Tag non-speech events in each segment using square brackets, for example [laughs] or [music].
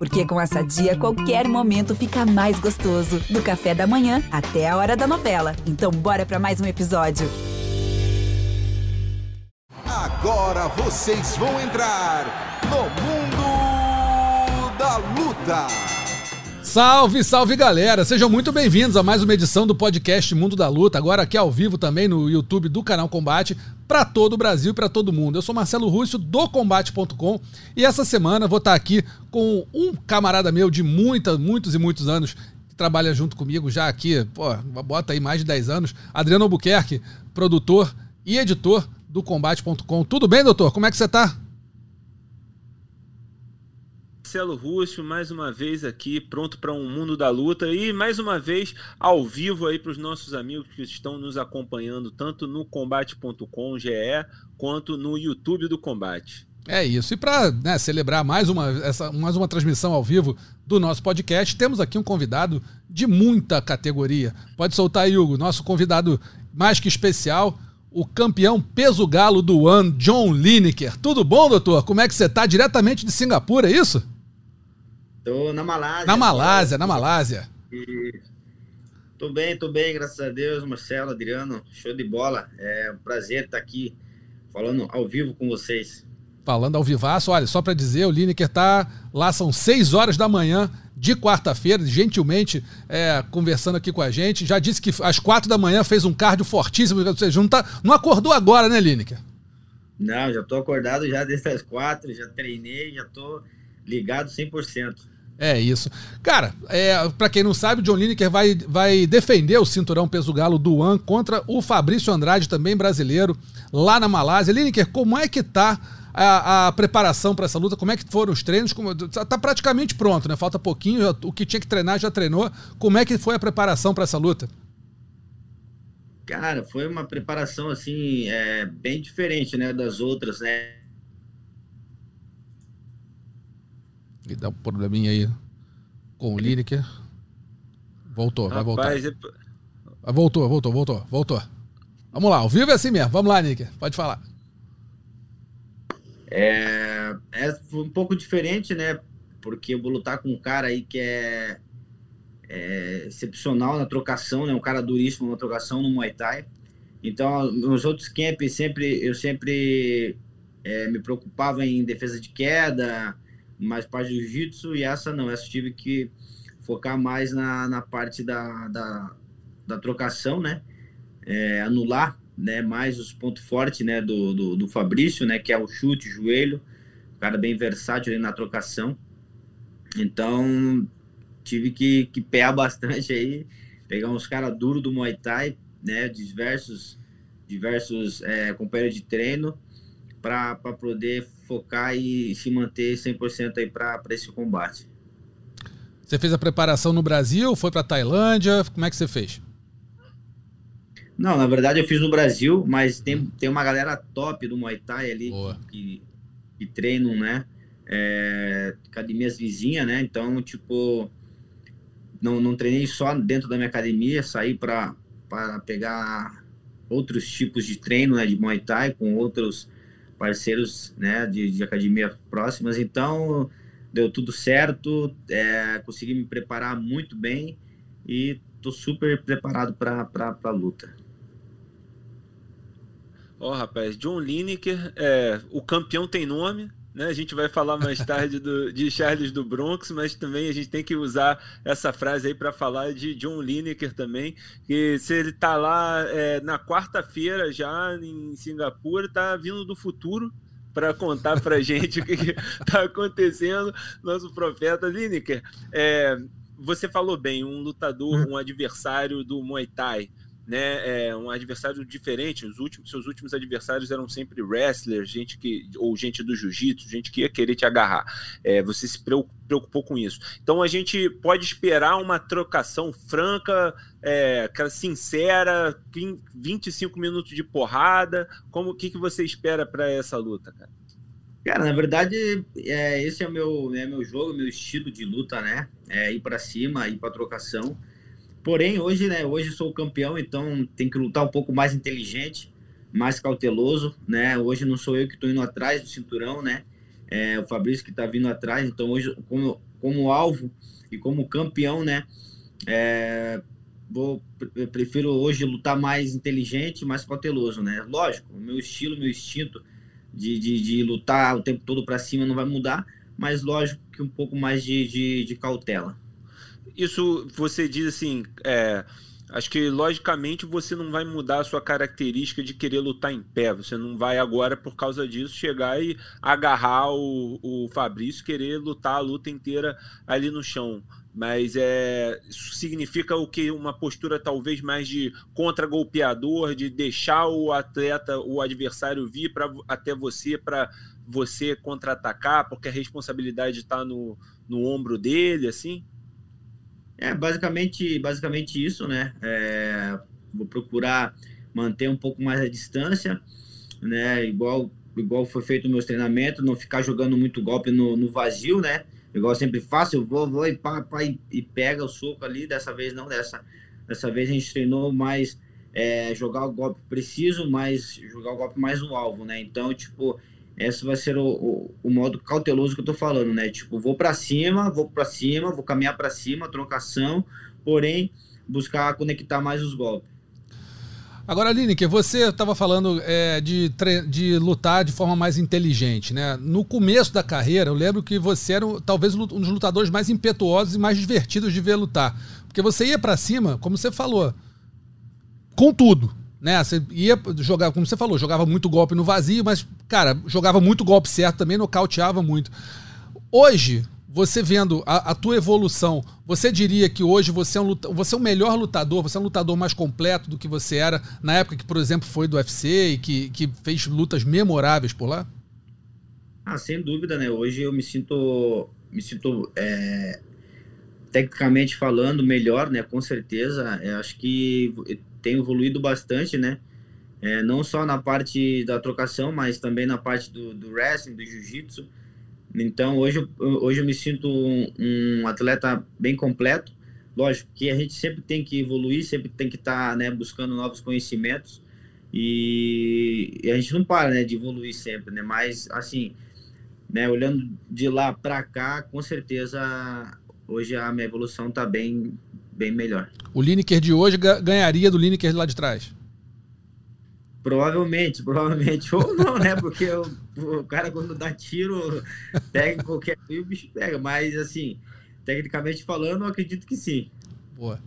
Porque com essa dia, qualquer momento fica mais gostoso. Do café da manhã até a hora da novela. Então, bora para mais um episódio. Agora vocês vão entrar no Mundo da Luta. Salve, salve galera! Sejam muito bem-vindos a mais uma edição do podcast Mundo da Luta, agora aqui ao vivo também no YouTube do canal Combate, para todo o Brasil e para todo mundo. Eu sou Marcelo Rússio do Combate.com e essa semana vou estar aqui com um camarada meu de muita, muitos e muitos anos que trabalha junto comigo já aqui, pô, bota aí mais de 10 anos, Adriano Albuquerque, produtor e editor do Combate.com. Tudo bem, doutor? Como é que você está? Marcelo Rússio, mais uma vez aqui, pronto para um mundo da luta e mais uma vez ao vivo aí para os nossos amigos que estão nos acompanhando tanto no combate.com GE quanto no YouTube do Combate. É isso. E para né, celebrar mais uma, essa, mais uma transmissão ao vivo do nosso podcast, temos aqui um convidado de muita categoria. Pode soltar aí, Hugo, nosso convidado mais que especial, o campeão peso galo do One, John Lineker. Tudo bom, doutor? Como é que você está? Diretamente de Singapura, é isso? Tô na Malásia. Na Malásia, na Malásia. E... Tô bem, tô bem, graças a Deus, Marcelo, Adriano, show de bola. É um prazer estar aqui falando ao vivo com vocês. Falando ao vivaço, olha, só para dizer, o Lineker tá lá, são 6 horas da manhã de quarta-feira, gentilmente é, conversando aqui com a gente. Já disse que às quatro da manhã fez um cardio fortíssimo, ou seja, não, tá, não acordou agora, né, Lineker? Não, já tô acordado já desde as quatro, já treinei, já tô ligado 100%. É isso. Cara, é, para quem não sabe, John Lineker vai, vai defender o cinturão peso galo do One contra o Fabrício Andrade, também brasileiro, lá na Malásia. Lineker, como é que tá a, a preparação para essa luta? Como é que foram os treinos? Como, tá praticamente pronto, né? Falta pouquinho, já, o que tinha que treinar já treinou. Como é que foi a preparação para essa luta? Cara, foi uma preparação assim, é, bem diferente, né, das outras, né? E dá um probleminha aí com o Lineker. Voltou, vai voltar. É... Voltou, voltou, voltou, voltou. Vamos lá, ao vivo é assim mesmo. Vamos lá, Lineker, pode falar. É, é um pouco diferente, né? Porque eu vou lutar com um cara aí que é, é excepcional na trocação, né? Um cara duríssimo na trocação no Muay Thai. Então, nos outros camps, sempre, eu sempre é, me preocupava em defesa de queda, mais parte do jiu-jitsu e essa não, essa tive que focar mais na, na parte da, da, da trocação, né? É, anular né, mais os pontos fortes né, do, do, do, Fabrício, né, que é o chute, o joelho, cara bem versátil na trocação. Então, tive que, que pear bastante aí, pegar uns caras duros do Muay Thai, né, diversos, diversos é, companheiros de treino, para poder focar e se manter 100% aí para esse combate. Você fez a preparação no Brasil, foi para Tailândia, como é que você fez? Não, na verdade eu fiz no Brasil, mas tem, tem uma galera top do Muay Thai ali que, que treinam, né? É, academias vizinhas, né? Então, tipo, não, não treinei só dentro da minha academia, saí para pegar outros tipos de treino, né? De Muay Thai com outros parceiros né, de, de academia próximas. Então, deu tudo certo, é, consegui me preparar muito bem e estou super preparado para a luta. Ó, oh, rapaz, John Lineker, é, o campeão tem nome, né? A gente vai falar mais tarde do, de Charles do Bronx, mas também a gente tem que usar essa frase aí para falar de John Lineker também, que se ele está lá é, na quarta-feira já em Singapura, está vindo do futuro para contar para [laughs] gente o que está acontecendo. Nosso profeta Lineker, é, você falou bem, um lutador, um adversário do Muay Thai né, é, um adversário diferente. Os últimos, seus últimos adversários eram sempre wrestlers, gente que ou gente do jiu-jitsu, gente que ia querer te agarrar. É, você se preocupou com isso. Então a gente pode esperar uma trocação franca, é, sincera, 25 minutos de porrada. Como que, que você espera para essa luta, cara? Cara, na verdade, é, esse é o meu, é meu jogo, meu estilo de luta, né? É ir para cima, ir para trocação. Porém, hoje, né, hoje sou campeão, então tem que lutar um pouco mais inteligente, mais cauteloso, né? Hoje não sou eu que estou indo atrás do cinturão, né? é, o Fabrício que está vindo atrás. Então, hoje, como, como alvo e como campeão, né? É, vou, eu prefiro hoje lutar mais inteligente, mais cauteloso, né? Lógico, meu estilo, meu instinto de, de, de lutar o tempo todo para cima não vai mudar, mas lógico que um pouco mais de, de, de cautela. Isso você diz assim, é, acho que logicamente você não vai mudar a sua característica de querer lutar em pé. Você não vai agora, por causa disso, chegar e agarrar o, o Fabrício, querer lutar a luta inteira ali no chão. Mas é, isso significa o que? Uma postura talvez mais de contra-golpeador, de deixar o atleta, o adversário vir pra, até você para você contra-atacar, porque a responsabilidade está no, no ombro dele, assim? É basicamente, basicamente isso, né? É, vou procurar manter um pouco mais a distância, né? Igual, igual foi feito meus treinamentos, não ficar jogando muito golpe no, no vazio, né? Igual sempre faço, eu vou, vou e, pá, pá, e, e, pega o soco ali. Dessa vez não, dessa, dessa vez a gente treinou mais é, jogar o golpe preciso, mais jogar o golpe mais no alvo, né? Então, tipo, esse vai ser o, o, o modo cauteloso que eu tô falando, né? Tipo, vou para cima, vou para cima, vou caminhar para cima, trocação, porém buscar conectar mais os golpes. Agora, Lineker, você estava falando é, de, de lutar de forma mais inteligente, né? No começo da carreira, eu lembro que você era talvez um dos lutadores mais impetuosos e mais divertidos de ver lutar. Porque você ia para cima, como você falou, com tudo, né? Você ia jogar, como você falou, jogava muito golpe no vazio, mas, cara, jogava muito golpe certo também, nocauteava muito. Hoje, você vendo a, a, tua evolução, você diria que hoje você é, um, você é um melhor lutador, você é um lutador mais completo do que você era na época que, por exemplo, foi do UFC e que, que fez lutas memoráveis por lá? Ah, sem dúvida, né? Hoje eu me sinto, me sinto é, tecnicamente falando melhor, né? Com certeza. Eu acho que tenho evoluído bastante, né? É, não só na parte da trocação, mas também na parte do, do wrestling, do jiu-jitsu. Então, hoje, hoje eu me sinto um, um, atleta bem completo. Lógico que a gente sempre tem que evoluir, sempre tem que estar tá, né, buscando novos conhecimentos. E, e, a gente não para né, de evoluir sempre, né? Mas, assim, né, olhando de lá para cá, com certeza, hoje a minha evolução está bem, bem melhor. O Lineker de hoje ganharia do Lineker lá de trás? Provavelmente, provavelmente. [laughs] Ou não, né? Porque o, o cara, quando dá tiro, pega qualquer coisa, o bicho pega. Mas, assim, tecnicamente falando, eu acredito que sim. Boa.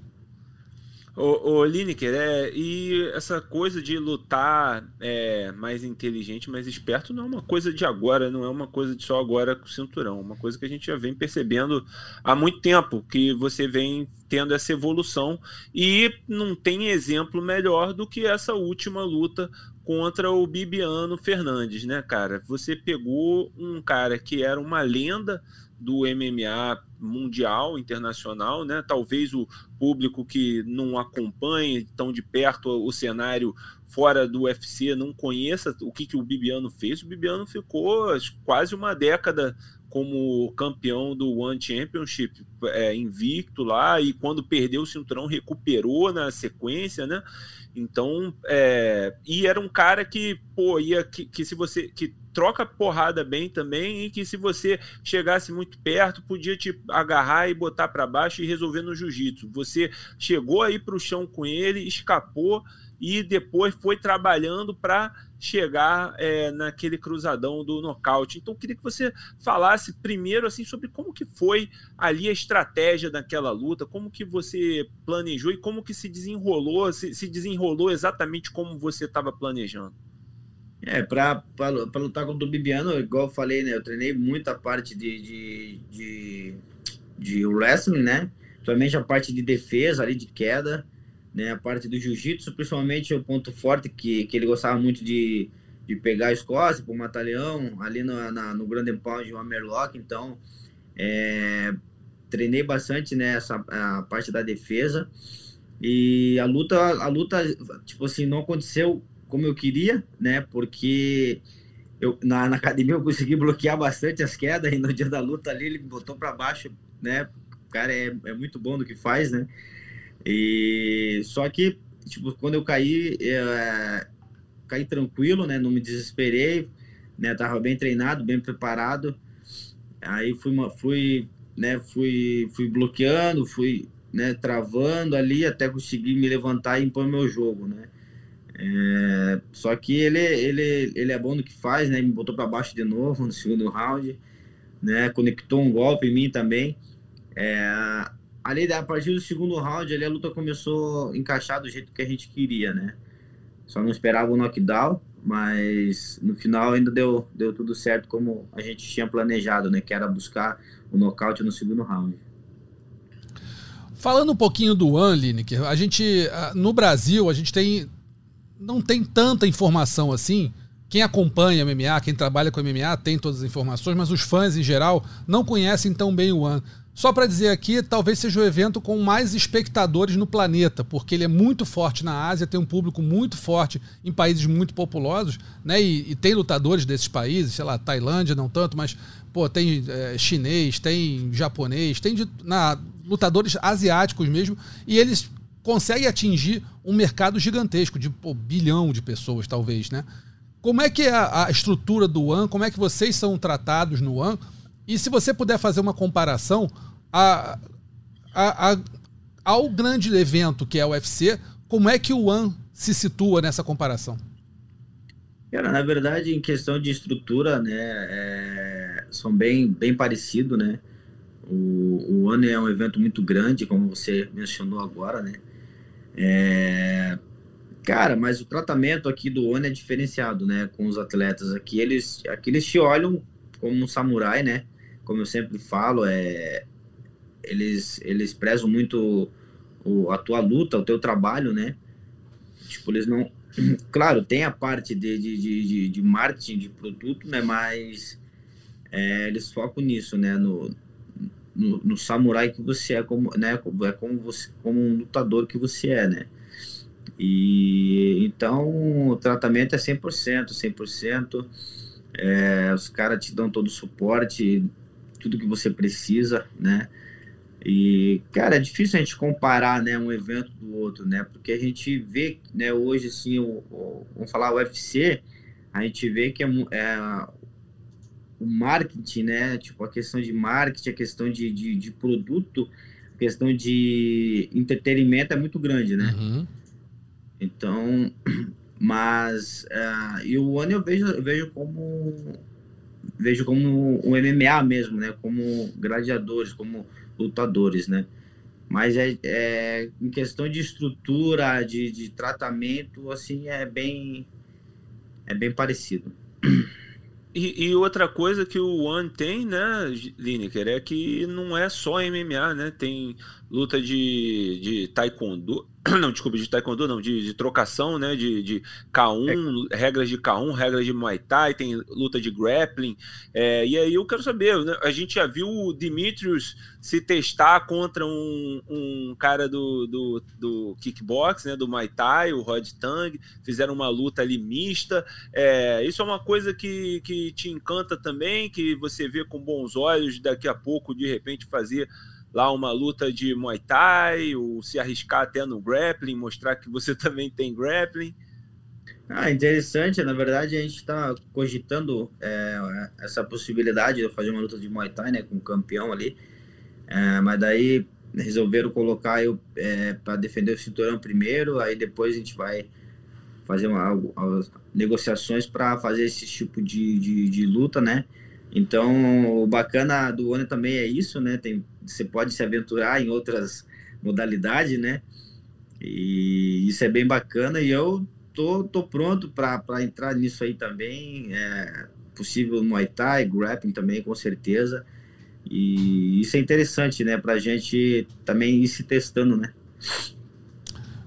Ô Lineker, é, e essa coisa de lutar é, mais inteligente, mais esperto, não é uma coisa de agora, não é uma coisa de só agora com o cinturão, uma coisa que a gente já vem percebendo há muito tempo, que você vem tendo essa evolução, e não tem exemplo melhor do que essa última luta contra o Bibiano Fernandes, né, cara? Você pegou um cara que era uma lenda do MMA mundial, internacional, né? Talvez o público que não acompanhe tão de perto o cenário fora do UFC não conheça o que, que o Bibiano fez. O Bibiano ficou quase uma década como campeão do One Championship, é, invicto lá, e quando perdeu o cinturão recuperou na sequência, né? Então, é, e era um cara que, pô, ia que, que se você que troca porrada bem também e que se você chegasse muito perto podia te agarrar e botar para baixo e resolver no jiu-jitsu. Você chegou aí para o chão com ele, escapou e depois foi trabalhando para chegar é, naquele cruzadão do nocaute. Então, queria que você falasse primeiro assim sobre como que foi ali a estratégia daquela luta, como que você planejou e como que se desenrolou, se, se desenrolou exatamente como você estava planejando. É, para lutar contra o Bibiano, igual eu falei, né? Eu treinei muita parte de, de, de, de wrestling, né? Principalmente a parte de defesa ali, de queda né, a parte do jiu-jitsu, principalmente o ponto forte que, que ele gostava muito de, de pegar as costas para o matalhão, ali no, na, no Grand Pound, o Hammerlock, então é, treinei bastante nessa né, a parte da defesa. E a luta, a luta, tipo assim, não aconteceu como eu queria, né, porque eu, na, na academia eu consegui bloquear bastante as quedas e no dia da luta ali ele botou para baixo, né, o cara é, é muito bom no que faz, né, e só que, tipo, quando eu caí, é, caí tranquilo, né? Não me desesperei, né? Tava bem treinado, bem preparado. Aí fui, fui, né? Fui, fui bloqueando, fui, né? Travando ali até conseguir me levantar e impor meu jogo, né? É, só que ele, ele, ele é bom no que faz, né? Me botou para baixo de novo no segundo round, né? Conectou um golpe em mim também. É, ali, a partir do segundo round, ali, a luta começou a encaixar do jeito que a gente queria, né? Só não esperava o knockdown, mas no final ainda deu, deu tudo certo como a gente tinha planejado, né? Que era buscar o nocaute no segundo round. Falando um pouquinho do One, Lineker, a gente, no Brasil, a gente tem não tem tanta informação assim. Quem acompanha MMA, quem trabalha com MMA, tem todas as informações, mas os fãs em geral não conhecem tão bem o One. Só para dizer aqui, talvez seja o evento com mais espectadores no planeta, porque ele é muito forte na Ásia, tem um público muito forte em países muito populosos, né? E, e tem lutadores desses países, sei lá, Tailândia não tanto, mas pô, tem é, chinês, tem japonês, tem de, na, lutadores asiáticos mesmo, e eles consegue atingir um mercado gigantesco de pô, bilhão de pessoas, talvez, né? Como é que é a, a estrutura do One? Como é que vocês são tratados no One? E se você puder fazer uma comparação a, a, a, ao grande evento que é o UFC, como é que o One se situa nessa comparação? Cara, na verdade, em questão de estrutura, né, é, são bem, bem parecidos, né? O, o One é um evento muito grande, como você mencionou agora, né? É... Cara, mas o tratamento aqui do ONU é diferenciado, né? Com os atletas aqui, eles, aqui eles te olham como um samurai, né? Como eu sempre falo, é... eles, eles prezam muito o, a tua luta, o teu trabalho, né? Tipo, eles não... [clears throat] Claro, tem a parte de, de, de, de marketing de produto, né? Mas é, eles focam nisso, né? No, no, no, samurai que você é como né é como você como um lutador que você é né e então o tratamento é 100% 100% é, os caras te dão todo o suporte tudo que você precisa né e cara é difícil a gente comparar né um evento do outro né porque a gente vê né hoje assim o, o vamos falar o UFC a gente vê que é, é o marketing, né? Tipo, a questão de marketing, a questão de, de, de produto, a questão de entretenimento é muito grande, né? Uhum. Então, [clears throat] mas uh, e o One eu vejo, eu vejo como vejo como um MMA mesmo, né? Como gladiadores, como lutadores, né? Mas é, é em questão de estrutura, de, de tratamento, assim, é bem é bem parecido. E, e, outra coisa que o One tem, né, Lineker, é que não é só MMA, né? Tem luta de, de taekwondo, [clears throat] não, desculpa, de taekwondo não, de, de trocação, né, de, de K1, é. regras de K1, regras de Muay Thai, tem luta de grappling, é, e aí eu quero saber, né, a gente já viu o Dimitrios se testar contra um, um cara do, do, do kickbox, né, do Muay Thai, o Rod Tang, fizeram uma luta ali mista, é, isso é uma coisa que, que te encanta também, que você vê com bons olhos, daqui a pouco, de repente, fazer lá uma luta de Muay Thai, ou se arriscar até no grappling, mostrar que você [laughs] também tem grappling? Ah, interessante. Na verdade, a gente está cogitando é, essa possibilidade de fazer uma luta de Muay Thai, né, com o campeão ali. É, mas daí resolveram colocar eu é, para defender o cinturão primeiro, aí depois a gente vai fazer uma, uma negociações para fazer esse tipo de, de, de luta, né? Então, o bacana do ONU também é isso, né? Tem, você pode se aventurar em outras modalidades, né? E isso é bem bacana e eu tô, tô pronto para entrar nisso aí também. É possível Muay Thai, grappling também, com certeza. E isso é interessante, né? Para gente também ir se testando, né?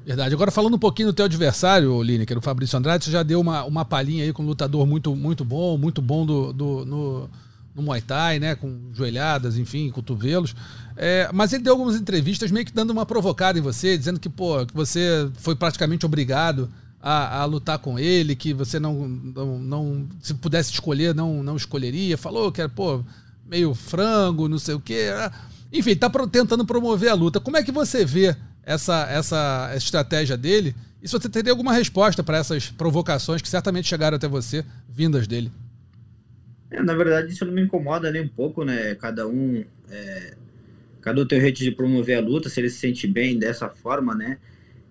Verdade. Agora falando um pouquinho do teu adversário, Line, que era o Fabrício Andrade, você já deu uma, uma palhinha aí com um lutador muito, muito bom, muito bom do, do no, no Muay Thai, né? Com joelhadas, enfim, cotovelos. É, mas ele deu algumas entrevistas meio que dando uma provocada em você, dizendo que, pô, que você foi praticamente obrigado a, a lutar com ele, que você não, não, não, se pudesse escolher, não, não escolheria. Falou que era, pô, meio frango, não sei o quê. Enfim, tá tentando promover a luta. Como é que você vê essa, essa estratégia dele e se você teria alguma resposta para essas provocações que certamente chegaram até você, vindas dele. É, na verdade, isso não me incomoda nem um pouco, né? Cada um. É, cada um tem o jeito de promover a luta, se ele se sente bem dessa forma, né?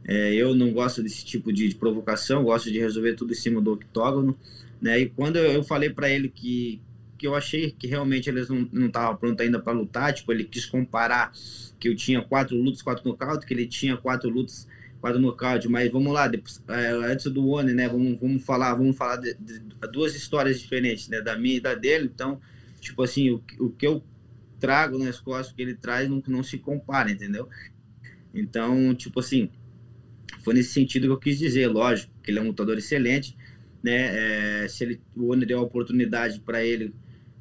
É, eu não gosto desse tipo de, de, provocação, gosto de resolver tudo em cima do octógono, né? E quando eu, eu falei para ele que, que eu achei que realmente eles não estavam prontos ainda para lutar, tipo, ele quis comparar que eu tinha quatro lutas, quatro nocaute, que ele tinha quatro lutas quadro nocaute, mas vamos lá, depois, é, antes do One, né? Vamos, vamos falar, vamos falar de, de, duas histórias diferentes, né? Da minha e da dele. Então, tipo assim, o, o que eu trago nas costas que ele traz não, não se compara, entendeu? Então, tipo assim, foi nesse sentido que eu quis dizer, lógico, que ele é um lutador excelente, né? É, se ele, o One deu a oportunidade para ele,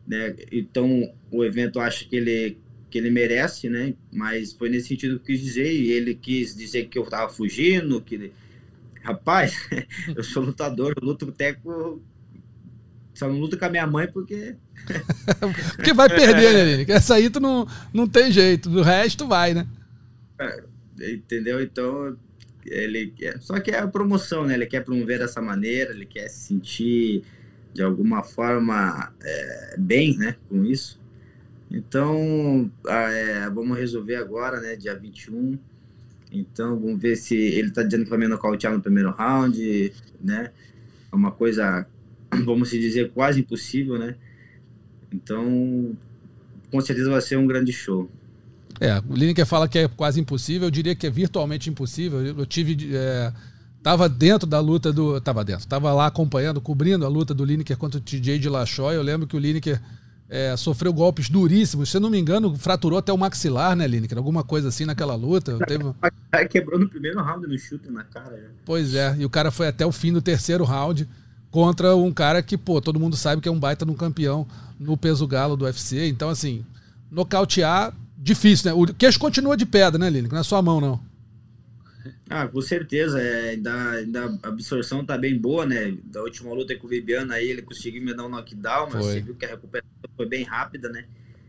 né? Então, o evento acha que ele que ele merece, né? Mas foi nesse sentido que eu quis dizer, e ele quis dizer que eu tava fugindo, que. Rapaz, [laughs] eu sou lutador, eu luto até com... Só não luto com a minha mãe porque... [laughs] porque vai perder, né, Lili? Essa aí tu não, não tem jeito, do resto vai, né? É, entendeu? Então, ele quer... Só que é a promoção, né? Ele quer promover dessa maneira, ele quer se sentir de alguma forma é, bem, né? Com isso. Então, é, vamos resolver agora, né? Dia 21. Então, vamos ver se ele está dizendo que vai me nocautear no primeiro round, né? É uma coisa, [clears throat] vamos se dizer, quase impossível, né? Então, com certeza vai ser um grande show. É, o Lineker fala que é quase impossível, eu diria que é virtualmente impossível. Eu tive. É, tava dentro da luta do. Tava dentro, tava lá acompanhando, cobrindo a luta do Lineker contra o TJ de Lachói. Eu lembro que o Lineker é, sofreu golpes duríssimos. Se eu não me engano, fraturou até o maxilar, né, Lineker? Alguma coisa assim naquela luta. Teve... Quebrou no primeiro round no chute na cara. Né? Pois é, e o cara foi até o fim do terceiro round contra um cara que, pô, todo mundo sabe que é um baita no campeão no peso galo do UFC. Então, assim, nocautear, difícil, né? O queixo continua de pedra, né, Lineker? Não é sua mão, não. Ah, com certeza. É, ainda, ainda a absorção tá bem boa, né? Da última luta com o Vibiano aí, ele conseguiu me dar um knockdown, mas foi. você viu que a recuperação foi bem rápida, né?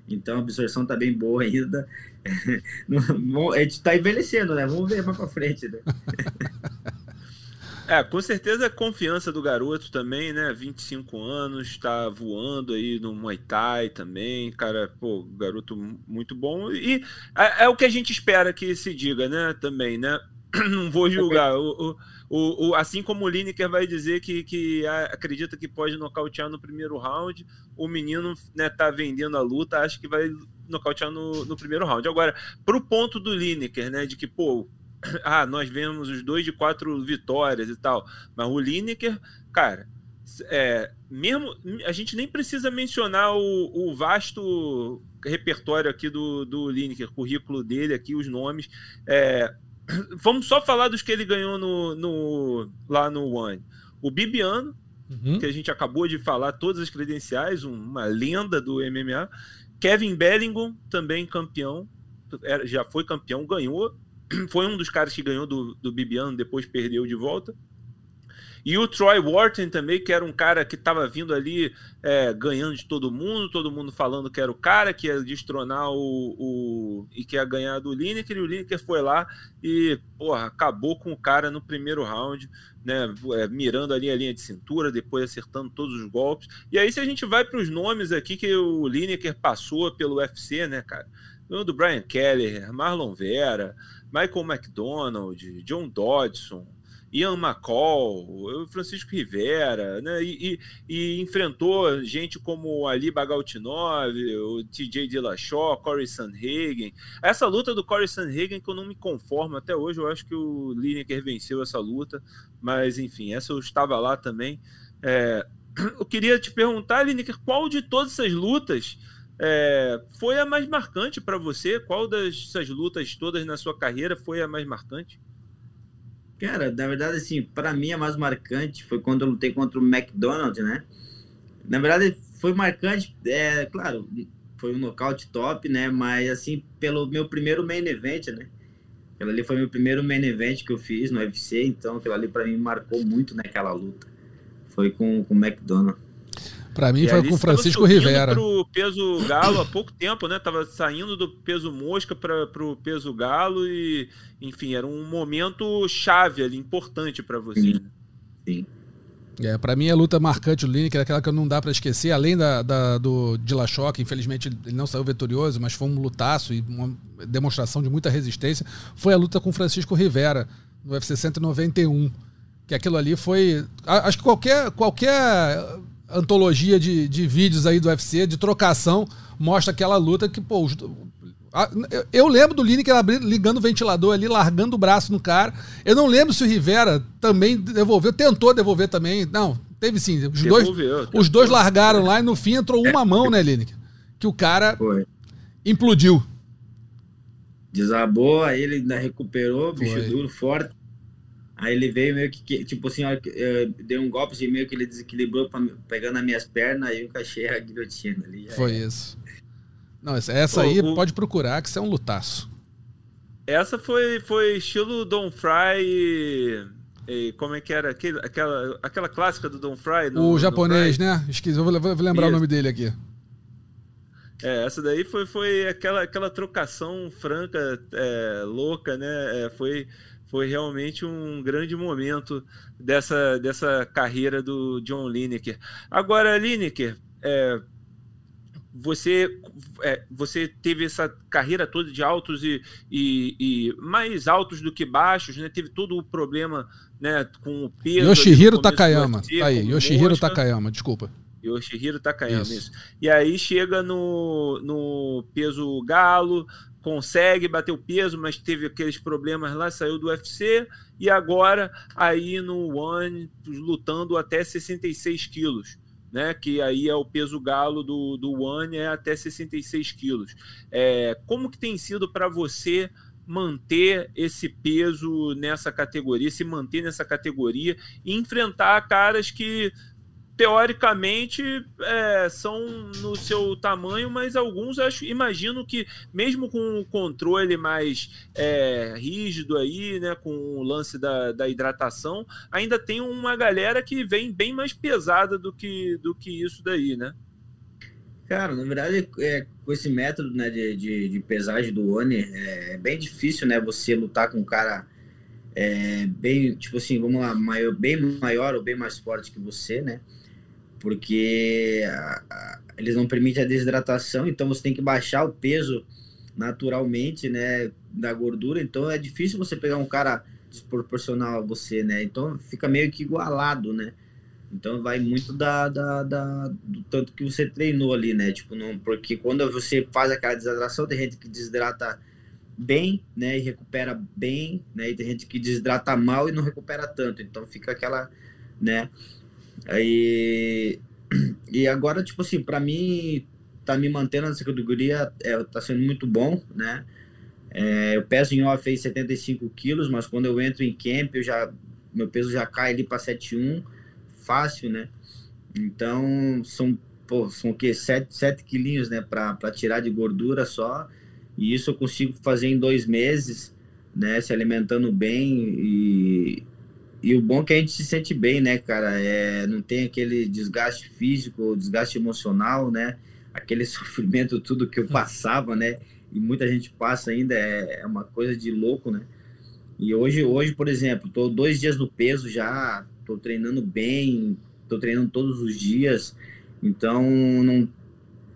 Então a absorção tá bem boa ainda. [laughs] a gente tá envelhecendo, né? Vamos ver mais pra frente, né? [laughs] É, com certeza a confiança do garoto também, né? 25 anos, tá voando aí no Muay Thai também, cara, pô, garoto muito bom. E é, é o que a gente espera que se diga, né? Também, né? [clears throat] não vou julgar. O, o, o, assim como o Lineker vai dizer que, que acredita que pode nocautear no primeiro round, o menino né, tá vendendo a luta, acho que vai nocautear no, no primeiro round. Agora, pro ponto do Lineker, né, de que, pô, [clears throat] ah, nós vemos os dois de quatro vitórias e tal, mas o Lineker, cara, é, mesmo a gente nem precisa mencionar o, o vasto repertório aqui do, do Lineker, currículo dele aqui, os nomes. É, [clears throat] Vamos só falar dos que ele ganhou no, no lá no One. O Bibiano, uhum. que a gente acabou de falar todas as credenciais, uma lenda do MMA. Kevin Bellingham, também campeão, já foi campeão, ganhou. [clears throat] Foi um dos caras que ganhou do, do Bibiano, depois perdeu de volta. E o Troy Wharton também, que era um cara que estava vindo ali é, ganhando de todo mundo, todo mundo falando que era o cara que ia destronar o. o e que ia ganhar do Lineker, e o Lineker foi lá e porra, acabou com o cara no primeiro round. Né, é, mirando ali a linha de cintura, depois acertando todos os golpes. E aí, se a gente vai para os nomes aqui que o Lineker passou pelo UFC, né, cara? O do Brian Keller, Marlon Vera, Michael McDonald, John Dodson, Ian McCall, Francisco Rivera, né? E, e, e, enfrentou gente como Ali Bagaltinov, o TJ Dillashaw, Corey Sanhagen. Essa luta do Corey Sanhagen que eu não me conformo até hoje, eu acho que o Lineker venceu essa luta, mas enfim, essa eu estava lá também. É, [clears throat] eu queria te perguntar, Lineker, qual de todas essas lutas é, foi a mais marcante para você? Qual dessas lutas todas na sua carreira foi a mais marcante? Cara, na verdade, assim, para mim a mais marcante foi quando eu lutei contra o McDonald's, né? Na verdade, foi marcante, é claro, foi um nocaute top, né? Mas, assim, pelo meu primeiro main event, né? Aquilo ali foi meu primeiro main event que eu fiz no UFC, então aquilo ali para mim marcou muito naquela luta. Foi com, com o McDonald's. Para mim e foi com Francisco Rivera. pro peso galo há pouco tempo, né? Tava saindo do peso mosca para pro peso galo e, enfim, era um momento chave ali, importante para você. Sim. Sim. É, para mim a luta marcante do Lineker é aquela que não dá para esquecer, além da, da do Dillashaw, que infelizmente ele não saiu vitorioso, mas foi um lutaço e uma demonstração de muita resistência, foi a luta com Francisco Rivera no UFC 191, que aquilo ali foi, acho que qualquer qualquer antologia de, de vídeos aí do UFC de trocação mostra aquela luta que pô, os, eu lembro do Lineker ligando o ventilador ali, largando o braço no cara. Eu não lembro se o Rivera também devolveu, tentou devolver também. Não, teve sim. Os, devolveu, dois, os dois largaram lá e no fim entrou uma mão, né, Lineker? Que o cara Foi. implodiu. Desabou, aí ele ainda recuperou, bicho Foi. duro, forte. Aí ele veio meio que, tipo assim, deu um golpe assim, meio que ele desequilibrou, pra, pegando as minhas pernas, aí eu encaixei a guilhotina ali. Foi isso. Não, essa aí o, pode procurar, que isso é um lutaço. Essa foi, foi estilo Don Fry e, e como é que era? Aquele, aquela, aquela clássica do Don Fry. No, o japonês, né? Esqueci, vou, vou lembrar Isso. o nome dele aqui. É, essa daí foi, foi aquela, aquela trocação franca, é, louca, né? É, foi, foi realmente um grande momento dessa, dessa carreira do John Lineker. Agora, Lineker, é, você, é, você teve essa carreira toda de altos e, e, e, mais altos do que baixos, né? Teve todo o problema né, com o peso. Yoshihiro Takayama. UFC, tá aí, Yoshihiro mosca. Takayama, desculpa. Yoshihiro Takayama, isso. isso. E aí chega no, no peso galo, consegue bater o peso, mas teve aqueles problemas lá, saiu do UFC e agora aí no One lutando até 66 quilos né? Que aí é o peso galo do, do One, é até 66 quilos. É, como que tem sido para você manter esse peso nessa categoria, se manter nessa categoria e enfrentar caras que teoricamente é, são no seu tamanho, mas alguns acho, imagino que mesmo com o controle mais é, rígido aí, né, com o lance da, da hidratação, ainda tem uma galera que vem bem mais pesada do que, do que isso daí, né? Cara, na verdade, é, com esse método né, de, de, de pesagem do ONI, é, é bem difícil, né, você lutar com um cara é, bem, tipo assim, vamos lá, maior, bem maior ou bem mais forte que você, né? Porque eles não permitem a desidratação, então você tem que baixar o peso naturalmente, né, da gordura, então é difícil você pegar um cara desproporcional a você, né, então fica meio que igualado, né, então vai muito da, da, da, do tanto que você treinou ali, né, tipo, não, porque quando você faz aquela desidratação, tem gente que desidrata bem, né, e recupera bem, né, e tem gente que desidrata mal e não recupera tanto, então fica aquela, né, Aí, e agora, tipo assim, para mim, tá me mantendo nessa categoria, é, tá sendo muito bom, né? É, eu peso em off aí 75 quilos, mas quando eu entro em camp, eu já, meu peso já cai ali para 71, fácil, né? Então, são, pô, são o quê? 7, 7 quilinhos, né? Para tirar de gordura só. E isso eu consigo fazer em dois meses, né? Se alimentando bem e, e o bom é que a gente se sente bem, né, cara? É, não tem aquele desgaste físico, desgaste emocional, né? Aquele [laughs] sofrimento, tudo que eu passava, né? E muita gente passa ainda, é, é uma coisa de louco, né? E hoje, hoje, por exemplo, tô dois dias no peso já, tô treinando bem, tô treinando todos os dias, então não,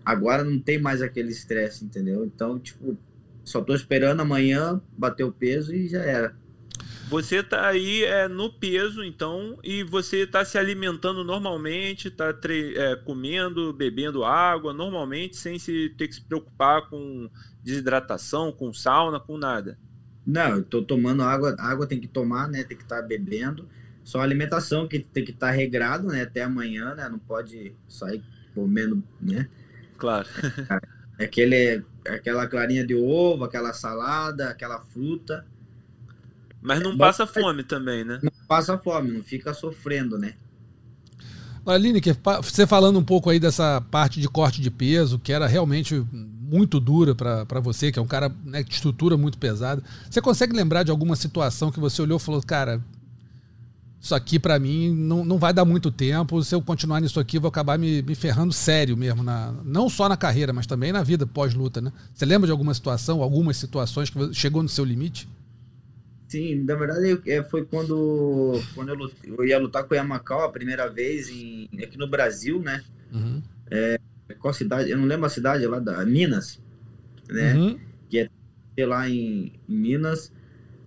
agora não tem mais aquele estresse, entendeu? Então, tipo, só tô esperando amanhã bater o peso e já era. Você tá aí é, no peso, então, e você tá se alimentando normalmente, tá é, comendo, bebendo água normalmente, sem se ter que se preocupar com desidratação, com sauna, com nada. Não, eu tô tomando água, água tem que tomar, né? Tem que estar tá bebendo. Só alimentação que tem que estar tá regrado, né? Até amanhã, né? Não pode sair comendo, né? Claro. [laughs] É aquele, aquela clarinha de ovo, aquela salada, aquela fruta mas não passa fome também, né? Não passa fome, não fica sofrendo, né? Aline, você falando um pouco aí dessa parte de corte de peso, que era realmente muito dura para você, que é um cara né, de estrutura muito pesada. Você consegue lembrar de alguma situação que você olhou e falou, cara, isso aqui para mim não, não vai dar muito tempo. Se eu continuar nisso aqui, eu vou acabar me, me ferrando sério mesmo, na, não só na carreira, mas também na vida pós-luta, né? Você lembra de alguma situação, algumas situações que chegou no seu limite? Sim, na verdade é, foi quando, quando eu, eu, ia lutar com o Yamakawa a primeira vez em, aqui no Brasil, né? Uhum. É, qual cidade? Eu não lembro a cidade lá da Minas, né? Uhum. Que é lá em, em Minas.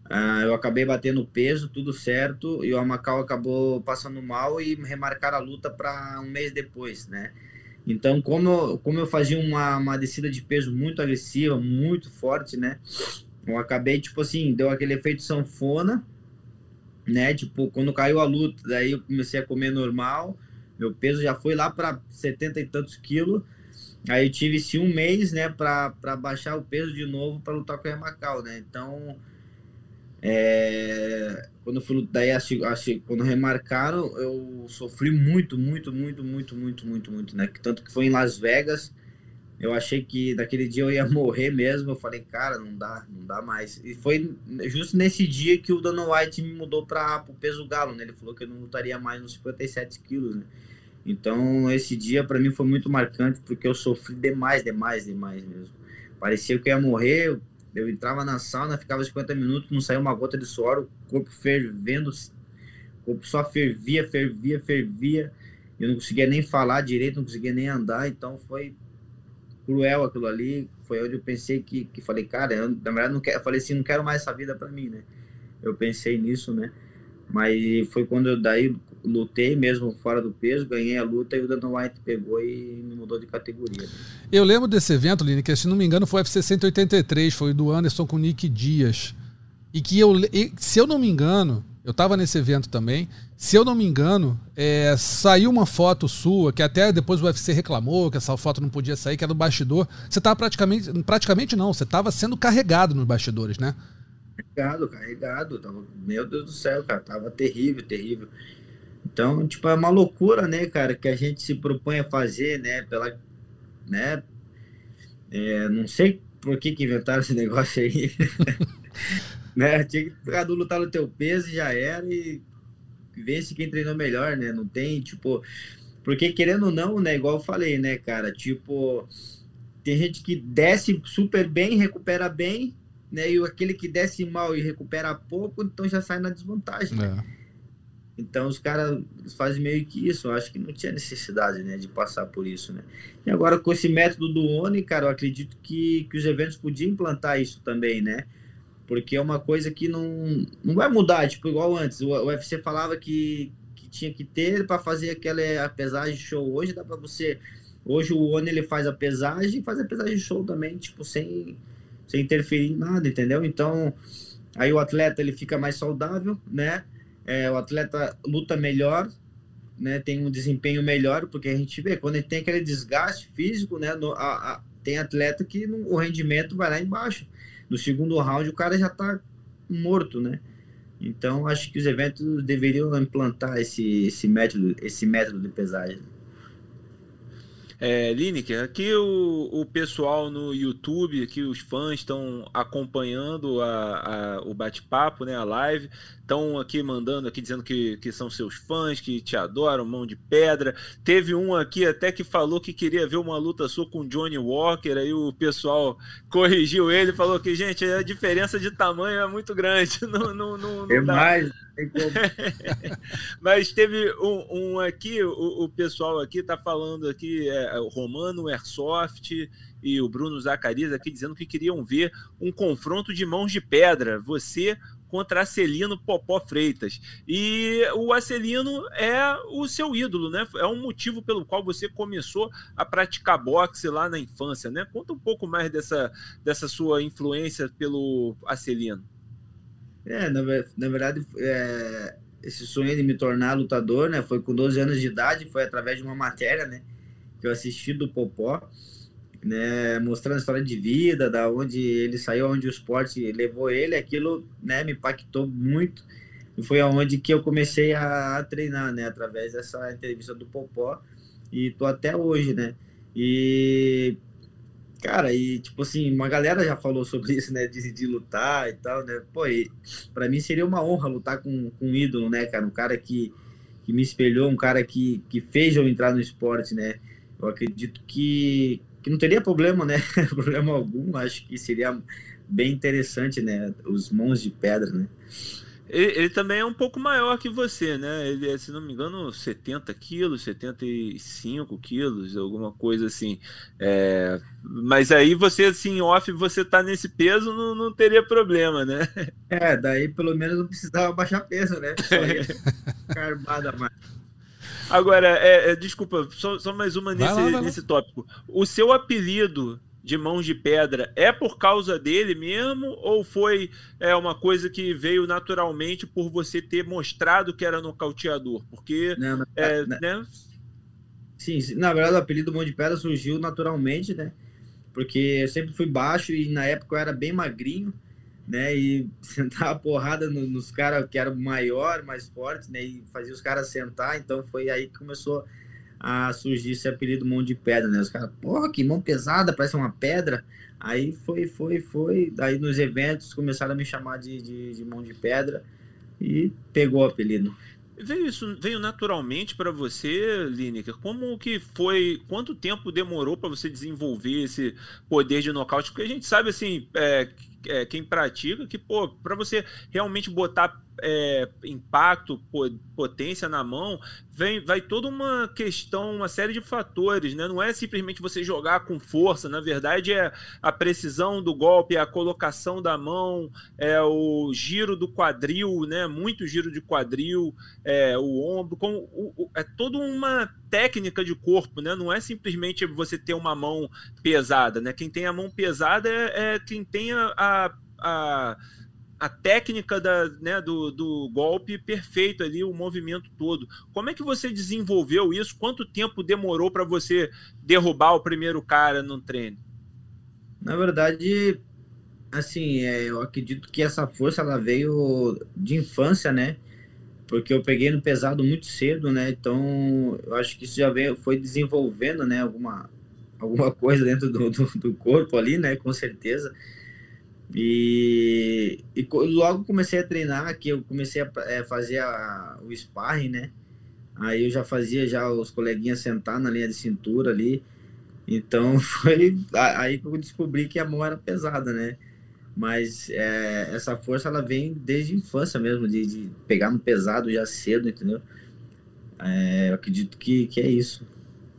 Ah, eu acabei batendo peso, tudo certo, e o Amacau acabou passando mal e remarcaram a luta para um mês depois, né? Então, como eu, como eu fazia uma, uma descida de peso muito agressiva, muito forte, né? Eu acabei, tipo assim, deu aquele efeito sanfona, né? Tipo, quando caiu a luta, daí eu comecei a comer normal, meu peso já foi lá para 70 e tantos quilos. Aí eu tive sim um mês, né, para baixar o peso de novo para lutar com o Macau, né? Então, é, quando fui daí quando remarcaram, eu sofri muito, muito, muito, muito, muito, muito, muito, né? Tanto que foi em Las Vegas, eu achei que daquele dia eu ia [laughs] morrer mesmo. Eu falei, cara, não dá, não dá mais. E foi justo nesse dia que o Dana White me mudou para o peso galo, né? Ele falou que eu não lutaria mais nos 57 quilos, né? Então esse dia para mim foi muito marcante porque eu sofri demais, demais, demais mesmo. Parecia que eu ia morrer. Eu entrava na sauna, ficava 50 minutos, não saía uma gota de suor, o corpo fervendo, o corpo só fervia, fervia, fervia. Eu não conseguia nem falar direito, não conseguia nem andar, então foi cruel aquilo ali. Foi onde eu pensei que, que falei, cara, eu, na verdade não quero, eu falei assim, não quero mais essa vida para mim, né? Eu pensei nisso, né? Mas foi quando eu daí lutei mesmo fora do peso, ganhei a luta e o Dana White pegou e me mudou de categoria. Né? Eu lembro desse evento, Lini, que se não me engano foi o UFC 183, foi do Anderson com o Nick Dias. E que eu, se eu não me engano, eu estava nesse evento também. Se eu não me engano, é, saiu uma foto sua, que até depois o UFC reclamou que essa foto não podia sair, que era do bastidor. Você estava praticamente. Praticamente não, você estava sendo carregado nos bastidores, né? Carregado, carregado. Tava, meu Deus do céu, cara. Tava terrível, terrível. Então, tipo, é uma loucura, né, cara, que a gente se propõe a fazer, né, pela, né, é, não sei por que que inventaram esse [laughs] negócio aí, [laughs] né, tinha que cada um lutar no teu peso e já era e vence quem treinou melhor, né, não tem, tipo, porque querendo ou não, né, igual eu falei, né, cara, tipo, tem gente que desce super bem, recupera bem, né, e aquele que desce mal e recupera pouco, então já sai na desvantagem, né? É. Então os caras fazem meio que isso. Eu acho que não tinha necessidade, né, de passar por isso, né. E agora com esse método do ONI, cara, eu acredito que, que os eventos podiam implantar isso também, né. Porque é uma coisa que não, não vai mudar, tipo, igual antes. O, o UFC falava que, que tinha que ter para fazer aquela pesagem show. Hoje dá para você. Hoje o ONI ele faz a pesagem e faz a pesagem show também, tipo, sem, sem interferir em nada, entendeu? Então, aí o atleta ele fica mais saudável, né? é, o atleta luta melhor, né, tem um desempenho melhor, porque a gente vê, quando ele tem aquele desgaste físico, né, no, a, a, tem atleta que o rendimento vai lá embaixo. No segundo round o cara já está morto, né? Então acho que os eventos deveriam implantar esse, esse método, esse método de pesagem. É, Lineker, aqui o, o pessoal no YouTube, aqui os fãs estão acompanhando a, a, o bate-papo, né, a live, estão aqui mandando aqui dizendo que, que são seus fãs, que te adoram, mão de pedra. Teve um aqui até que falou que queria ver uma luta sua com Johnny Walker, aí o pessoal corrigiu ele, falou que, gente, a diferença de tamanho é muito grande. [laughs] Não, não, não, não é mais. [laughs] Mas teve um, um aqui, o, o, pessoal aqui está falando aqui, é, o Romano Airsoft e o Bruno Zacarias aqui dizendo que queriam ver um confronto de mãos de pedra. Você contra Acelino Popó Freitas. E o Acelino é o seu ídolo, né? É um motivo pelo qual você começou a praticar boxe lá na infância, né? Conta um pouco mais dessa, dessa sua influência pelo Acelino. É, na, na verdade, é, esse sonho de me tornar lutador, né? Foi com 12 anos de idade, foi através de uma matéria, né? Que eu assisti do Popó né, mostrando a história de vida, da onde ele saiu, onde o esporte levou ele, aquilo, né, me impactou muito. E foi aonde que eu comecei a, a, treinar, né, através dessa entrevista do Popó. E tô até hoje, né? E cara, e tipo assim, uma galera já falou sobre isso, né, de, de lutar e tal, né? Pô, para mim seria uma honra lutar com, com um ídolo, né, cara, um cara que que me espelhou, um cara que, que fez eu entrar no esporte, né? Eu acredito que, que não teria problema, né? [laughs] problema algum. Acho que seria bem interessante, né? Os mãos de pedra, né? Ele, ele, também é um pouco maior que você, né? Ele é, se não me engano, 70 quilos, 75 quilos, alguma coisa assim. É, mas aí você, assim, off, você tá nesse peso, não, não teria problema, né? É, daí pelo menos não precisava baixar peso, né? Só ia [laughs] ficar armada mais. Agora, é, é, desculpa, só, só mais uma nesse, lá, nesse tópico. O seu apelido de mãos de pedra é por causa dele mesmo ou foi é, uma coisa que veio naturalmente por você ter mostrado que era nocauteador? Porque. Não, não, é, não, né? Sim, na verdade o apelido Mão de Pedra surgiu naturalmente, né? Porque eu sempre fui baixo e na época eu era bem magrinho, né? E [laughs] sentava porrada nos caras que eram maior, mais fortes, né? E fazia os caras sentar, então foi aí que começou a surgir esse apelido mão de pedra, né? Os caras, porra, que mão pesada, parece uma pedra. Aí foi, foi, foi. Daí nos eventos começaram a me chamar de, de, de mão de pedra e pegou o apelido. Veio isso veio naturalmente para você, Lineker? Como que foi? Quanto tempo demorou para você desenvolver esse poder de nocaute? Porque a gente sabe assim, é, é, quem pratica que pô, para você realmente botar é, impacto, potência na mão, vem, vai toda uma questão, uma série de fatores, né? Não é simplesmente você jogar com força, na verdade é a precisão do golpe, é a colocação da mão, é o giro do quadril, né? Muito giro de quadril, é, o ombro, com, o, o, é toda uma técnica de corpo, né? Não é simplesmente você ter uma mão pesada, né? Quem tem a mão pesada é, é quem tem a, a, a a técnica da, né, do, do golpe perfeito ali, o movimento todo. Como é que você desenvolveu isso? Quanto tempo demorou para você derrubar o primeiro cara no treino? Na verdade, assim, é, eu acredito que essa força ela veio de infância, né? Porque eu peguei no pesado muito cedo, né? Então, eu acho que isso já veio, foi desenvolvendo, né? Alguma, alguma coisa dentro do, do, do corpo ali, né? Com certeza. E, e logo comecei a treinar, que eu comecei a é, fazer a, o sparring, né? Aí eu já fazia já os coleguinhas sentar na linha de cintura ali. Então [laughs] foi aí que eu descobri que a mão era pesada, né? Mas é, essa força ela vem desde a infância mesmo, de, de pegar no pesado já cedo, entendeu? É, eu acredito que, que é isso.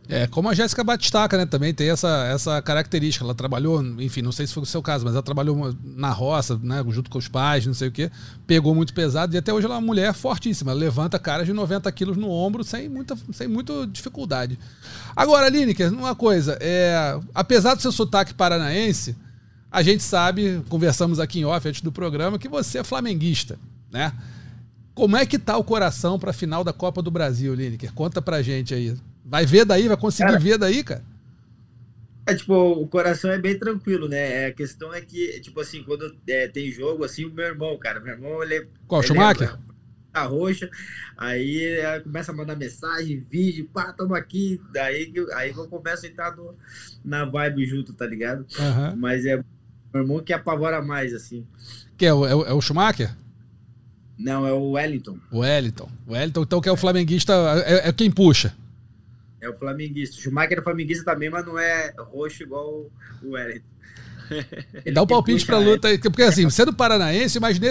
É, como a Jéssica Batistaca, né? Também tem essa, essa característica. Ela trabalhou, enfim, não sei se foi o seu caso, mas ela trabalhou na roça, né? Junto com os pais, não sei o quê. Pegou muito pesado e até hoje ela é uma mulher fortíssima. Ela levanta cara de 90 quilos no ombro sem muita, sem muita dificuldade. Agora, Lineker, uma coisa. É, apesar do seu sotaque paranaense, a gente sabe, conversamos aqui em off antes do programa, que você é flamenguista, né? Como é que tá o coração para a final da Copa do Brasil, Lineker? Conta pra gente aí. Vai ver daí, vai conseguir cara, ver daí, cara? É, tipo, o coração é bem tranquilo, né? A questão é que, tipo assim, quando é, tem jogo, assim, o meu irmão, cara, meu irmão, ele... Qual, ele Schumacher? É, a roxa, aí é, começa a mandar mensagem, vídeo, pá, tamo aqui, daí aí eu começo a entrar no, na vibe junto, tá ligado? Uhum. Mas é meu irmão que apavora mais, assim. Que é o, é o, é o Schumacher? Não, é o Wellington. O Wellington. O Wellington, então, que é o flamenguista, é, é quem puxa. É o flamenguista. O Schumacher é flamenguista também, mas não é roxo igual o Wellington. [laughs] Dá um palpite pra luta aí. Porque assim, sendo paranaense, imaginei,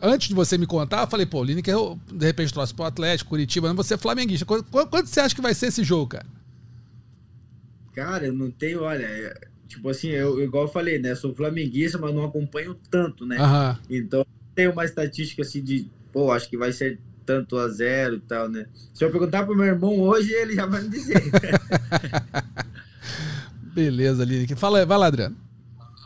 antes de você me contar, eu falei, pô, o Lineker de repente trouxe pro Atlético, Curitiba, mas você é flamenguista. Quanto, quanto você acha que vai ser esse jogo, cara? Cara, eu não tenho, olha, é, tipo assim, eu, igual eu falei, né? Sou flamenguista, mas não acompanho tanto, né? Então, tem uma estatística assim de, pô, acho que vai ser tanto a zero e tal, né? Se eu perguntar pro meu irmão hoje, ele já vai me dizer. [laughs] Beleza, Lili. Fala, vai lá, Adriano.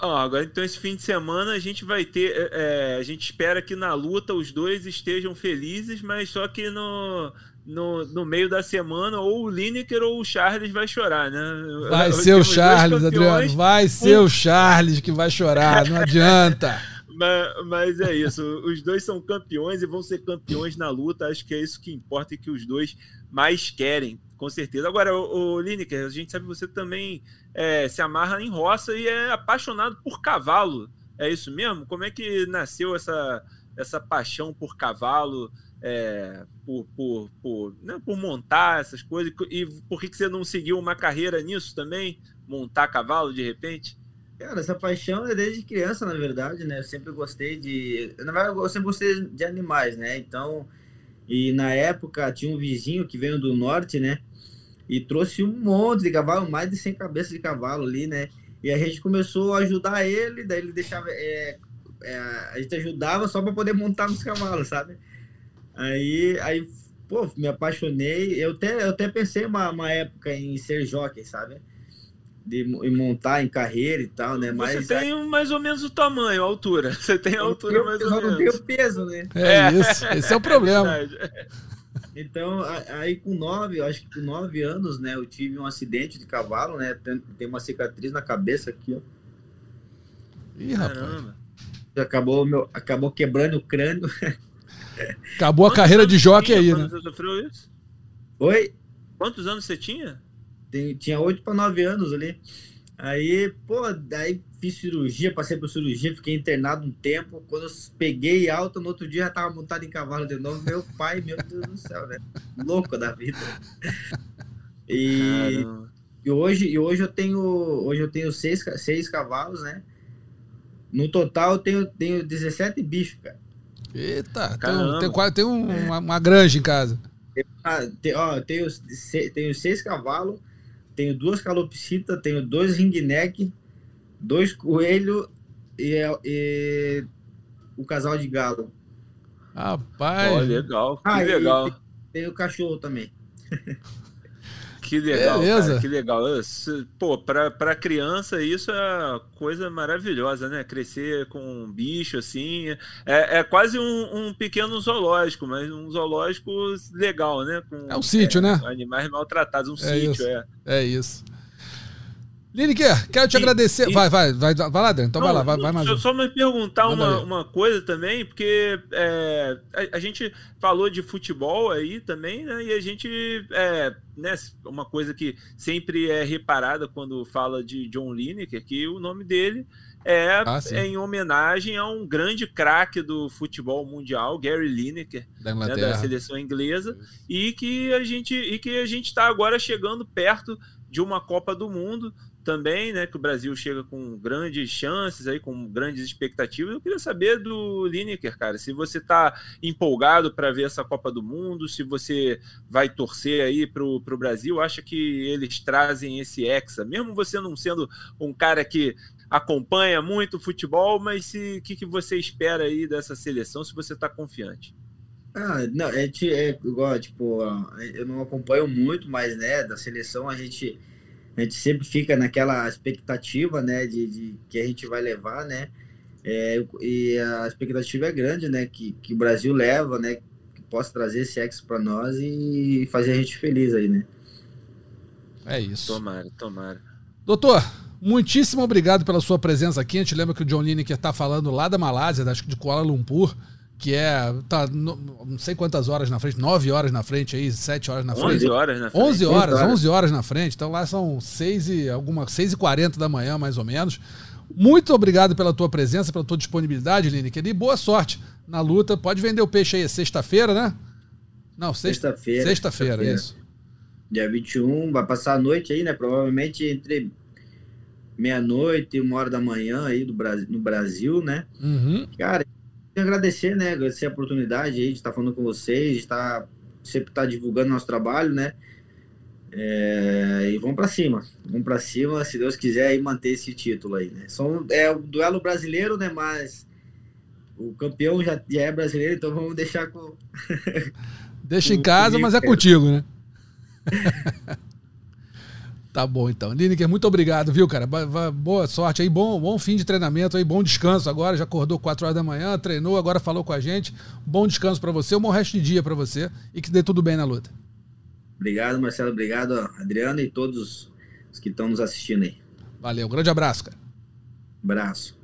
Ah, agora então esse fim de semana a gente vai ter. É, é, a gente espera que na luta os dois estejam felizes, mas só que no, no, no meio da semana ou o Lineker ou o Charles vai chorar, né? Vai ser o Charles, Adriano. Vai ser o Charles que vai chorar, não [laughs] adianta. Mas, mas, é isso. Os dois são campeões e vão ser campeões na luta. Acho que é isso que importa e que os dois mais querem, com certeza. Agora, o, o Lineker, a gente sabe que você também é, se amarra em roça e é apaixonado por cavalo. É isso mesmo? Como é que nasceu essa, essa paixão por cavalo? É, por, por, por, né, por montar essas coisas? E por que, que você não seguiu uma carreira nisso também? Montar cavalo de repente? Cara, essa paixão é desde criança, na verdade, né? Eu sempre gostei de. Eu sempre gostei de animais, né? Então, e na época tinha um vizinho que veio do norte, né? E trouxe um monte de cavalo, mais de 100 cabeças de cavalo ali, né? E a gente começou a ajudar ele, daí ele deixava. É, é, a gente ajudava só para poder montar nos cavalos, sabe? Aí, aí, pô, me apaixonei. Eu até, eu até pensei uma, uma época em ser jockey, sabe? De montar em carreira e tal, né? Mas você tem aí... mais ou menos o tamanho, a altura. [laughs] Você tem a altura mais ou menos. não tem o peso, né? É, isso. Esse é o problema. É então, aí com nove, acho que com nove anos, né? Eu tive um acidente de cavalo, né? Tem uma cicatriz na cabeça aqui, ó. Ih, rapaz. Acabou, meu, acabou quebrando o crânio. [laughs] Acabou a carreira de jockey aí, né? Você sofreu isso? Oi? Quantos anos você tinha? Tem, tinha 8 para 9 anos ali. Aí, pô, daí fiz cirurgia, passei por cirurgia, fiquei internado um tempo. Quando eu peguei alta, no outro dia já tava montado em cavalo de novo. Meu pai, meu Deus do céu, né? Louco da vida. E, e, hoje, e hoje eu tenho, hoje eu tenho seis, seis cavalos, né? No total eu tenho, tenho 17 bichos, cara. Eita, tem, tem, tem uma, uma, granja em casa. Ah, tem, ó, tenho, tenho seis cavalos tenho duas calopsitas, tenho dois ringneck, dois coelhos e, e, o casal de galo. Rapaz! Oh, legal, que ah, legal. Tem, tem o cachorro também. [laughs] Que legal, Beleza. Cara, que legal. Pô, pra, pra criança isso é coisa maravilhosa, né? Crescer com um bicho assim. É, é quase um, um pequeno zoológico, mas um zoológico legal, né? Com, é um sítio, é, né? Animais maltratados, um é sítio, isso. é. É isso. Lineker, quero te e, agradecer. E, vai, vai, vai, vai lá, Adriano. Então não, vai lá, vai, vai mais. Só, só me perguntar uma, uma coisa também, porque é, a, a, gente falou de futebol aí também, né? E a gente, é, né, uma coisa que sempre é reparada quando fala de John Lineker, que o nome dele é, ah, é em homenagem a um grande craque do futebol mundial, Gary Lineker, da, né, da seleção inglesa, e que a gente e que a gente está agora chegando perto de uma Copa do Mundo também, né, que o Brasil chega com grandes chances aí, com grandes expectativas. Eu queria saber do Lineker, cara, se você está empolgado para ver essa Copa do Mundo, se você vai torcer aí para o Brasil, acha que eles trazem esse hexa, mesmo você não sendo um cara que acompanha muito o futebol, mas o que, que você espera aí dessa seleção, se você está confiante? Ah, não, é, é igual, tipo, eu não acompanho muito, mas, né, da seleção a gente a gente sempre fica naquela expectativa, né, de, de que a gente vai levar, né, é, e a expectativa é grande, né, que, que o Brasil leva, né, que possa trazer esse ex para nós e fazer a gente feliz aí, né. É isso. Tomara, tomara. Doutor, muitíssimo obrigado pela sua presença aqui. A gente lembra que o John Lineker está falando lá da Malásia, acho que de Kuala Lumpur que é, tá não sei quantas horas na frente, 9 horas na frente aí, 7 horas na frente. 11 horas na frente. 11 horas, 11 horas na frente. Então lá são 6 e alguma 6 e 40 da manhã, mais ou menos. Muito obrigado pela tua presença, pela tua disponibilidade, Lineker, e boa sorte na luta. Pode vender o peixe aí, é sexta-feira, né? Não, sexta-feira. Sexta-feira, sexta isso. Dia 21, vai passar a noite aí, né? Provavelmente entre meia-noite e uma hora da manhã aí do Brasil, no Brasil, né? Uhum. Cara, agradecer, né? Agradecer a oportunidade aí de estar falando com vocês, de estar sempre estar divulgando nosso trabalho, né? É, e vamos para cima, vamos para cima, se Deus quiser aí manter esse título aí, né? São, é o duelo brasileiro, né? Mas o campeão já, já é brasileiro, então vamos deixar com. Deixa em [laughs] casa, mas é contigo, né? [laughs] Tá bom, então. Lineker, muito obrigado, viu, cara? Boa sorte aí, bom, bom fim de treinamento aí, bom descanso agora. Já acordou 4 horas da manhã, treinou, agora falou com a gente. Bom descanso para você, um bom resto de dia para você e que dê tudo bem na luta. Obrigado, Marcelo. Obrigado, Adriano e todos os que estão nos assistindo aí. Valeu, grande abraço, cara. Abraço.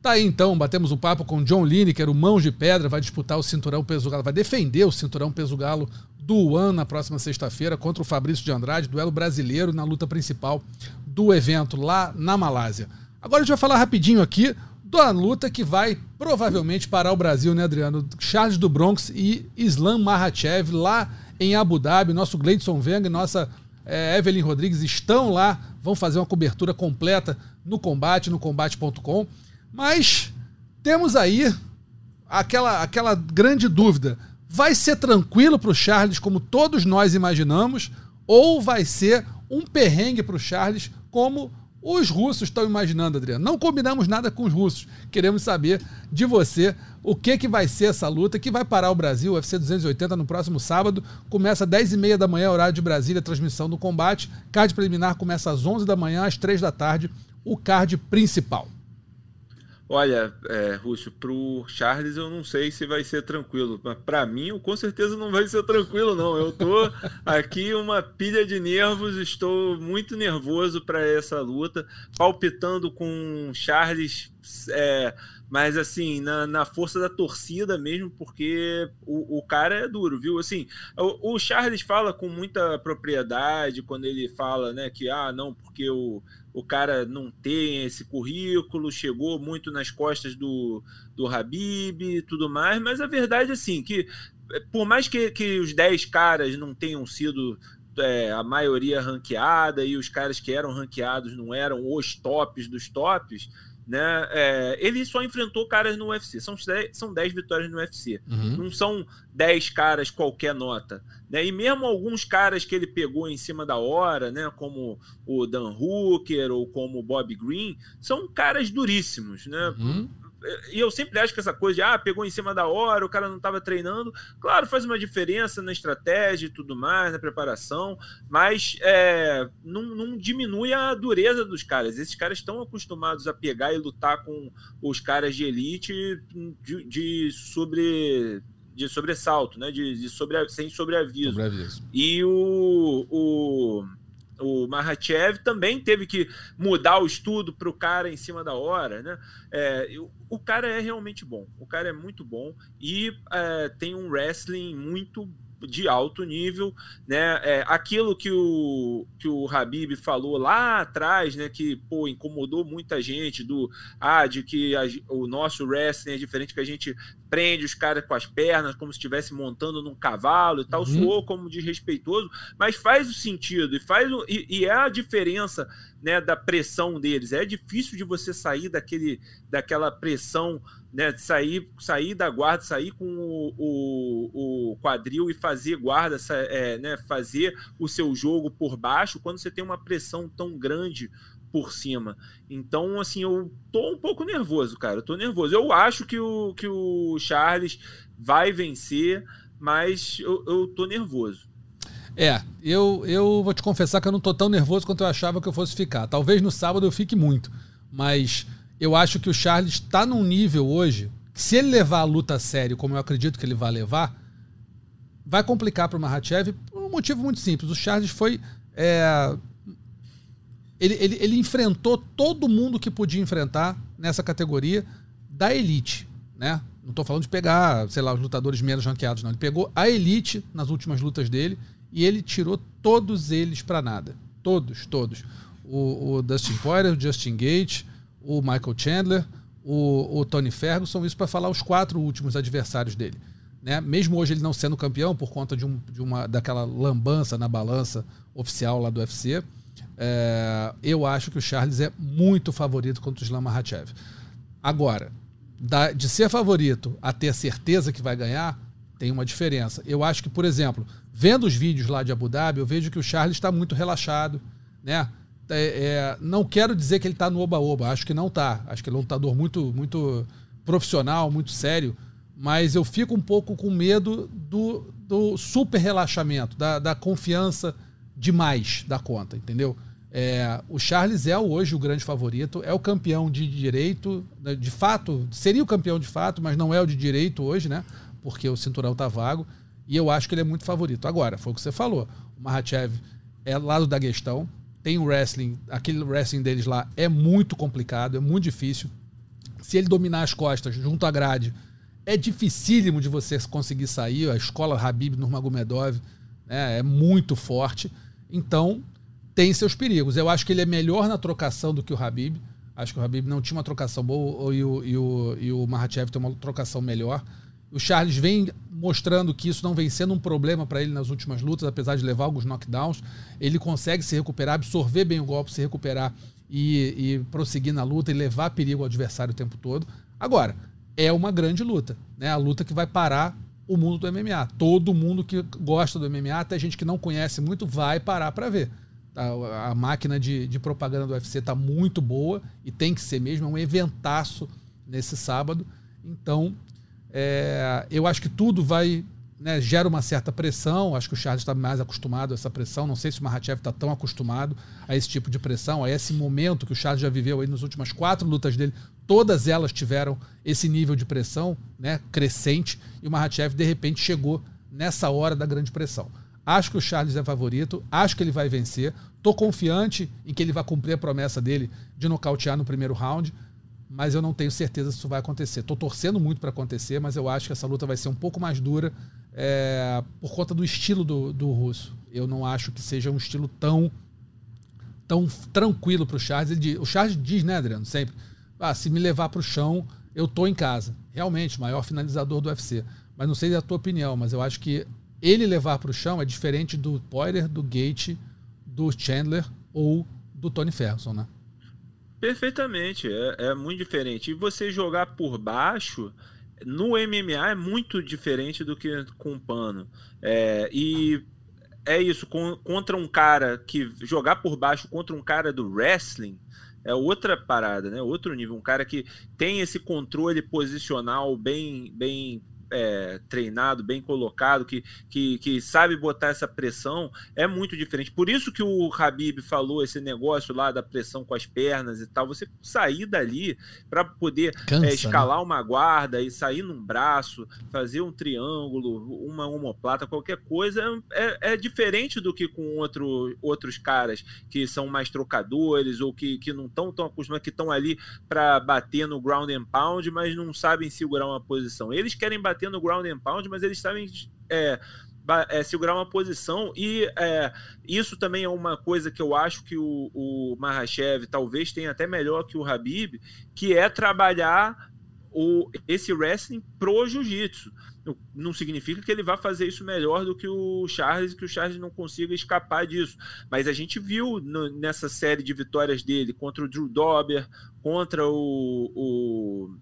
Tá aí então, batemos um papo com John Lineker, o Mãos de Pedra, vai disputar o cinturão peso galo, vai defender o cinturão peso galo do One na próxima sexta-feira contra o Fabrício de Andrade, duelo brasileiro na luta principal do evento lá na Malásia. Agora a gente vai falar rapidinho aqui da luta que vai provavelmente parar o Brasil, né, Adriano? Charles do Bronx e Islam Mahachev lá em Abu Dhabi. Nosso Gleidson Venga e nossa é, Evelyn Rodrigues estão lá, vão fazer uma cobertura completa no combate, no combate.com. Mas temos aí aquela, aquela grande dúvida. Vai ser tranquilo para o Charles, como todos nós imaginamos, ou vai ser um perrengue para o Charles, como os russos estão imaginando, Adriano. Não combinamos nada com os russos. Queremos saber de você o que, que vai ser essa luta, que vai parar o Brasil, UFC 280 no próximo sábado. Começa às 10h30 da manhã, horário de Brasília, transmissão do combate. Card preliminar começa às 11 da manhã, às 3 da tarde, o card principal. Olha, é, Rússio, pro Charles eu não sei se vai ser tranquilo, mas para mim com certeza não vai ser tranquilo, não. Eu tô aqui uma pilha de nervos, estou muito nervoso para essa luta, palpitando com Charles, é, mas assim, na, na, força da torcida mesmo, porque o, o cara é duro, viu? Assim, o, o Charles fala com muita propriedade quando ele fala, né, que ah, não, porque o o cara não tem esse currículo, chegou muito nas costas do, do Habib e tudo mais, mas a verdade é assim, que eh, por mais que, que os 10 caras não tenham sido é, a maioria ranqueada e os caras que eram ranqueados não eram os tops dos tops, né? É, ele só enfrentou caras no UFC. São 10, são 10 vitórias no UFC. Uhum. Não são 10 caras qualquer nota. Né? E mesmo alguns caras que ele pegou em cima da hora, né? como o Dan Hooker ou como o Bob Green, são caras duríssimos. Né? Uhum e eu sempre acho que essa coisa de ah, pegou em cima da hora, o cara não estava treinando, claro, faz uma diferença na estratégia e tudo mais, na preparação, mas é, não, não, diminui a dureza dos caras. Esses caras estão acostumados a pegar e lutar com os caras de elite de, de sobre de sobressalto, né? De, de sobre, sem sobreaviso. sobreaviso. E o, o o Mahachev também teve que mudar o estudo para o cara em cima da hora, né? É, o cara é realmente bom, o cara é muito bom e é, tem um wrestling muito de alto nível, né? É, aquilo que o, que o Habib falou lá atrás, né? Que pô, incomodou muita gente do ah, de que a, o nosso wrestling é diferente, que a gente prende os caras com as pernas como se estivesse montando num cavalo e tal, uhum. soou como desrespeitoso, mas faz o sentido e faz o, e, e, é a diferença né, da pressão deles. É difícil de você sair daquele, daquela pressão né, sair, sair da guarda, sair com o, o, o quadril e fazer guarda, é, né, fazer o seu jogo por baixo quando você tem uma pressão tão grande por cima. Então, assim, eu tô um pouco nervoso, cara. Eu tô nervoso. Eu acho que o, que o Charles vai vencer, mas eu, eu tô nervoso. É, eu, eu vou te confessar que eu não tô tão nervoso quanto eu achava que eu fosse ficar. Talvez no sábado eu fique muito, mas eu acho que o Charles está num nível hoje que se ele levar a luta a sério, como eu acredito que ele vai levar, vai complicar para o Mahachev por um motivo muito simples. O Charles foi. É, ele, ele, ele enfrentou todo mundo que podia enfrentar nessa categoria da elite, né? Não estou falando de pegar, sei lá, os lutadores menos ranqueados, não. Ele pegou a elite nas últimas lutas dele e ele tirou todos eles para nada. Todos, todos. O, o Dustin Poirier, o Justin Gate, o Michael Chandler, o, o Tony Ferguson, isso para falar os quatro últimos adversários dele. Né? Mesmo hoje ele não sendo campeão por conta de, um, de uma daquela lambança na balança oficial lá do UFC, é, eu acho que o Charles é muito favorito contra o Islam Makhachev. Agora, da, de ser favorito a ter certeza que vai ganhar, tem uma diferença. Eu acho que, por exemplo, vendo os vídeos lá de Abu Dhabi, eu vejo que o Charles está muito relaxado, né? É, é, não quero dizer que ele está no oba-oba, acho que não está. Acho que ele é um lutador muito, muito profissional, muito sério, mas eu fico um pouco com medo do, do super relaxamento, da, da confiança demais da conta, entendeu? É, o Charles é hoje o grande favorito, é o campeão de direito, né, de fato, seria o campeão de fato, mas não é o de direito hoje, né? Porque o cinturão tá vago. E eu acho que ele é muito favorito. Agora, foi o que você falou. O Mahachev é lado da questão, tem o wrestling, aquele wrestling deles lá é muito complicado, é muito difícil. Se ele dominar as costas junto à grade, é dificílimo de você conseguir sair. A escola Habib Nurmagomedov né, é muito forte. Então, tem seus perigos. Eu acho que ele é melhor na trocação do que o Habib. Acho que o Habib não tinha uma trocação boa e o, e o, e o Mahachev tem uma trocação melhor. O Charles vem mostrando que isso não vem sendo um problema para ele nas últimas lutas, apesar de levar alguns knockdowns. Ele consegue se recuperar, absorver bem o golpe, se recuperar e, e prosseguir na luta e levar perigo ao adversário o tempo todo. Agora, é uma grande luta, né? A luta que vai parar o mundo do MMA. Todo mundo que gosta do MMA, até gente que não conhece muito, vai parar para ver. A, a, máquina de, de propaganda do UFC está muito boa e tem que ser mesmo, é um eventaço nesse sábado. Então, é, eu acho que tudo vai né, gera uma certa pressão. Acho que o Charles está mais acostumado a essa pressão. Não sei se o Mahachev está tão acostumado a esse tipo de pressão, a esse momento que o Charles já viveu aí nas últimas quatro lutas dele. Todas elas tiveram esse nível de pressão né, crescente e o Mahachev, de repente, chegou nessa hora da grande pressão. Acho que o Charles é favorito, acho que ele vai vencer. Estou confiante em que ele vai cumprir a promessa dele de nocautear no primeiro round mas eu não tenho certeza se isso vai acontecer. Estou torcendo muito para acontecer, mas eu acho que essa luta vai ser um pouco mais dura é, por conta do estilo do, do russo. Eu não acho que seja um estilo tão tão tranquilo para o Charles. Diz, o Charles diz, né, Adriano, sempre, ah, se me levar para o chão, eu tô em casa. Realmente, maior finalizador do UFC. Mas não sei a tua opinião, mas eu acho que ele levar para o chão é diferente do Poirier, do Gate, do Chandler ou do Tony Ferguson, né? Perfeitamente, é, é, muito diferente. E você jogar por baixo no MMA é muito diferente do que com pano. É, e é isso, com, contra um cara que jogar por baixo contra um cara do wrestling é outra parada, né? Outro nível, um cara que tem esse controle posicional bem bem é, treinado, bem colocado, que, que, que sabe botar essa pressão, é muito diferente. Por isso que o Habib falou esse negócio lá da pressão com as pernas e tal. Você sair dali para poder Cansa, é, escalar né? uma guarda e sair num braço, fazer um triângulo, uma omoplata, qualquer coisa, é, é diferente do que com outro, outros caras que são mais trocadores ou que, que não estão tão acostumados, que estão ali para bater no ground and pound, mas não sabem segurar uma posição. Eles querem bater batendo ground and pound, mas eles sabem é, é, segurar uma posição e é, isso também é uma coisa que eu acho que o, o Mahashev talvez tenha até melhor que o Habib, que é trabalhar o, esse wrestling pro jiu-jitsu. Não significa que ele vá fazer isso melhor do que o Charles, que o Charles não consiga escapar disso. Mas a gente viu no, nessa série de vitórias dele contra o Drew Dober, contra o, o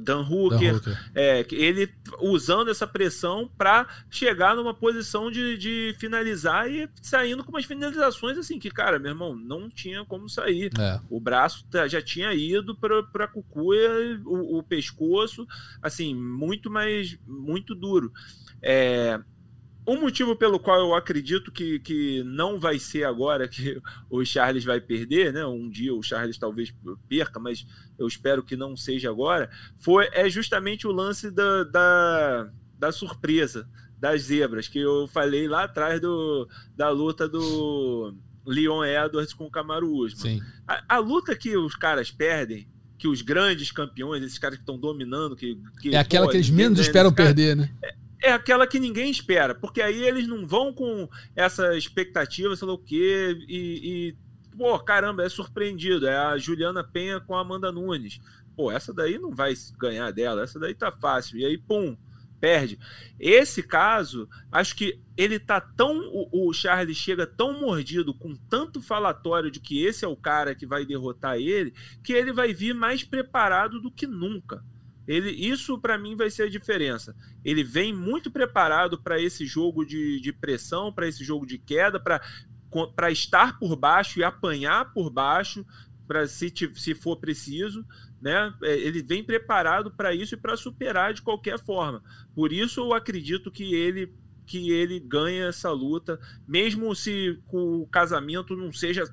Dan Hooker, Dan Hooker. É, ele usando essa pressão para chegar numa posição de, de finalizar e saindo com umas finalizações assim, que, cara, meu irmão, não tinha como sair. É. O braço tá, já tinha ido para a cucuia, o, o, pescoço, assim, muito mais, muito duro. É, um motivo pelo qual eu acredito que, que não vai ser agora que o Charles vai perder, né? Um dia o Charles talvez perca, mas eu espero que não seja agora, foi é justamente o lance da, da, da surpresa das zebras, que eu falei lá atrás do, da luta do Leon Edwards com o Kamaru Usman. A, a luta que os caras perdem que os grandes campeões, esses caras que estão dominando, que, que é aquela pô, que eles menos esperam perder, né? É, é aquela que ninguém espera, porque aí eles não vão com essa expectativa, sei lá o quê, e, e pô, caramba, é surpreendido. É a Juliana Penha com a Amanda Nunes. Pô, essa daí não vai ganhar dela, essa daí tá fácil. E aí, pum, perde. Esse caso, acho que ele tá tão. O, o Charles chega tão mordido, com tanto falatório de que esse é o cara que vai derrotar ele, que ele vai vir mais preparado do que nunca. Ele, isso para mim vai ser a diferença. Ele vem muito preparado para esse jogo de, de pressão, para esse jogo de queda, para estar por baixo e apanhar por baixo, para se, se for preciso, né? É, ele vem preparado para isso e para superar de qualquer forma. Por isso eu acredito que ele que ele ganha essa luta, mesmo se o casamento não seja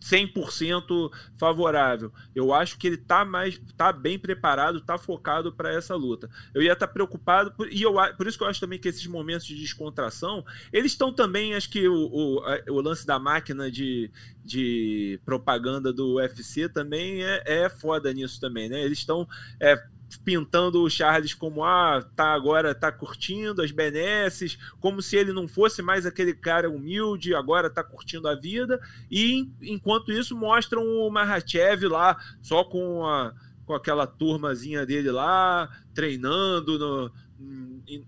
100% favorável. Eu acho que ele tá mais tá bem preparado, tá focado para essa luta. Eu ia estar tá preocupado por, e eu por isso que eu acho também que esses momentos de descontração, eles estão também, acho que o, o, o lance da máquina de, de propaganda do UFC também é, é foda nisso também, né? Eles estão é, pintando o Charles como ah, tá agora tá curtindo as benesses, como se ele não fosse mais aquele cara humilde, agora tá curtindo a vida, e enquanto isso mostram o Mahachev lá só com a com aquela turmazinha dele lá, treinando no,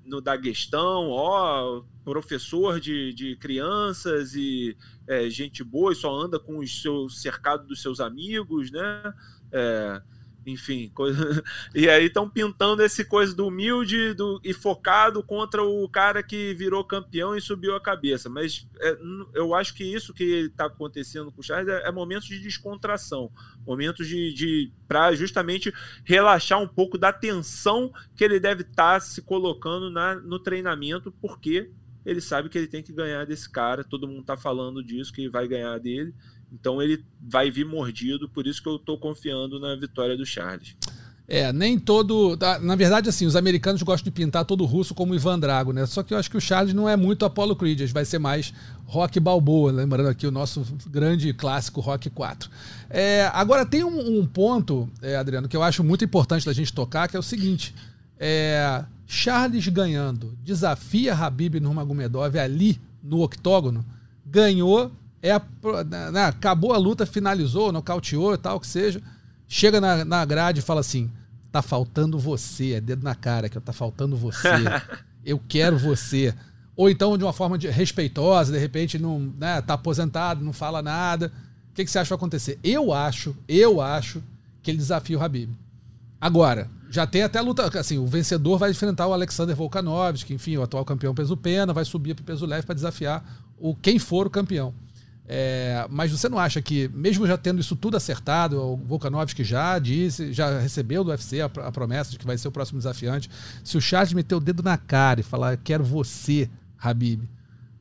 no Daguestão, ó, professor de, de crianças e é, gente boa e só anda com o seu cercado dos seus amigos, né? É, enfim, coisa... [laughs] e aí estão pintando esse coisa do humilde do... e focado contra o cara que virou campeão e subiu a cabeça. Mas é, eu acho que isso que está acontecendo com o Charles é, é de descontração, momentos de, de para justamente relaxar um pouco da tensão que ele deve estar tá se colocando na, no treinamento, porque ele sabe que ele tem que ganhar desse cara, todo mundo está falando disso, que vai ganhar dele. Então ele vai vir mordido, por isso que eu estou confiando na vitória do Charles. É, nem todo. Na verdade, assim, os americanos gostam de pintar todo russo como Ivan Drago, né? Só que eu acho que o Charles não é muito Apollo Creed, vai ser mais Rock Balboa, lembrando aqui o nosso grande clássico Rock 4. É, agora, tem um, um ponto, é, Adriano, que eu acho muito importante da gente tocar, que é o seguinte: é, Charles ganhando, desafia Habib Nurmagomedov ali no octógono, ganhou é a, né, acabou a luta, finalizou, nocauteou e tal, que seja. Chega na, na grade e fala assim: tá faltando você, é dedo na cara que tá faltando você. [laughs] Eu quero você. Ou então, de uma forma de, respeitosa, de repente, não né, tá aposentado, não fala nada. O que, que você acha que vai acontecer? Eu acho, eu acho que ele desafia o Habib. Agora, já tem até a luta. Assim, o vencedor vai enfrentar o Alexander Volkanovski, enfim, o atual campeão peso pena, vai subir para peso leve para desafiar o quem for o campeão. É, mas você não acha que, mesmo já tendo isso tudo acertado, o Volkanovski já disse, já recebeu do UFC a, a, promessa de que vai ser o próximo desafiante, se o Charles meter o dedo na cara e falar, quero você, Habib,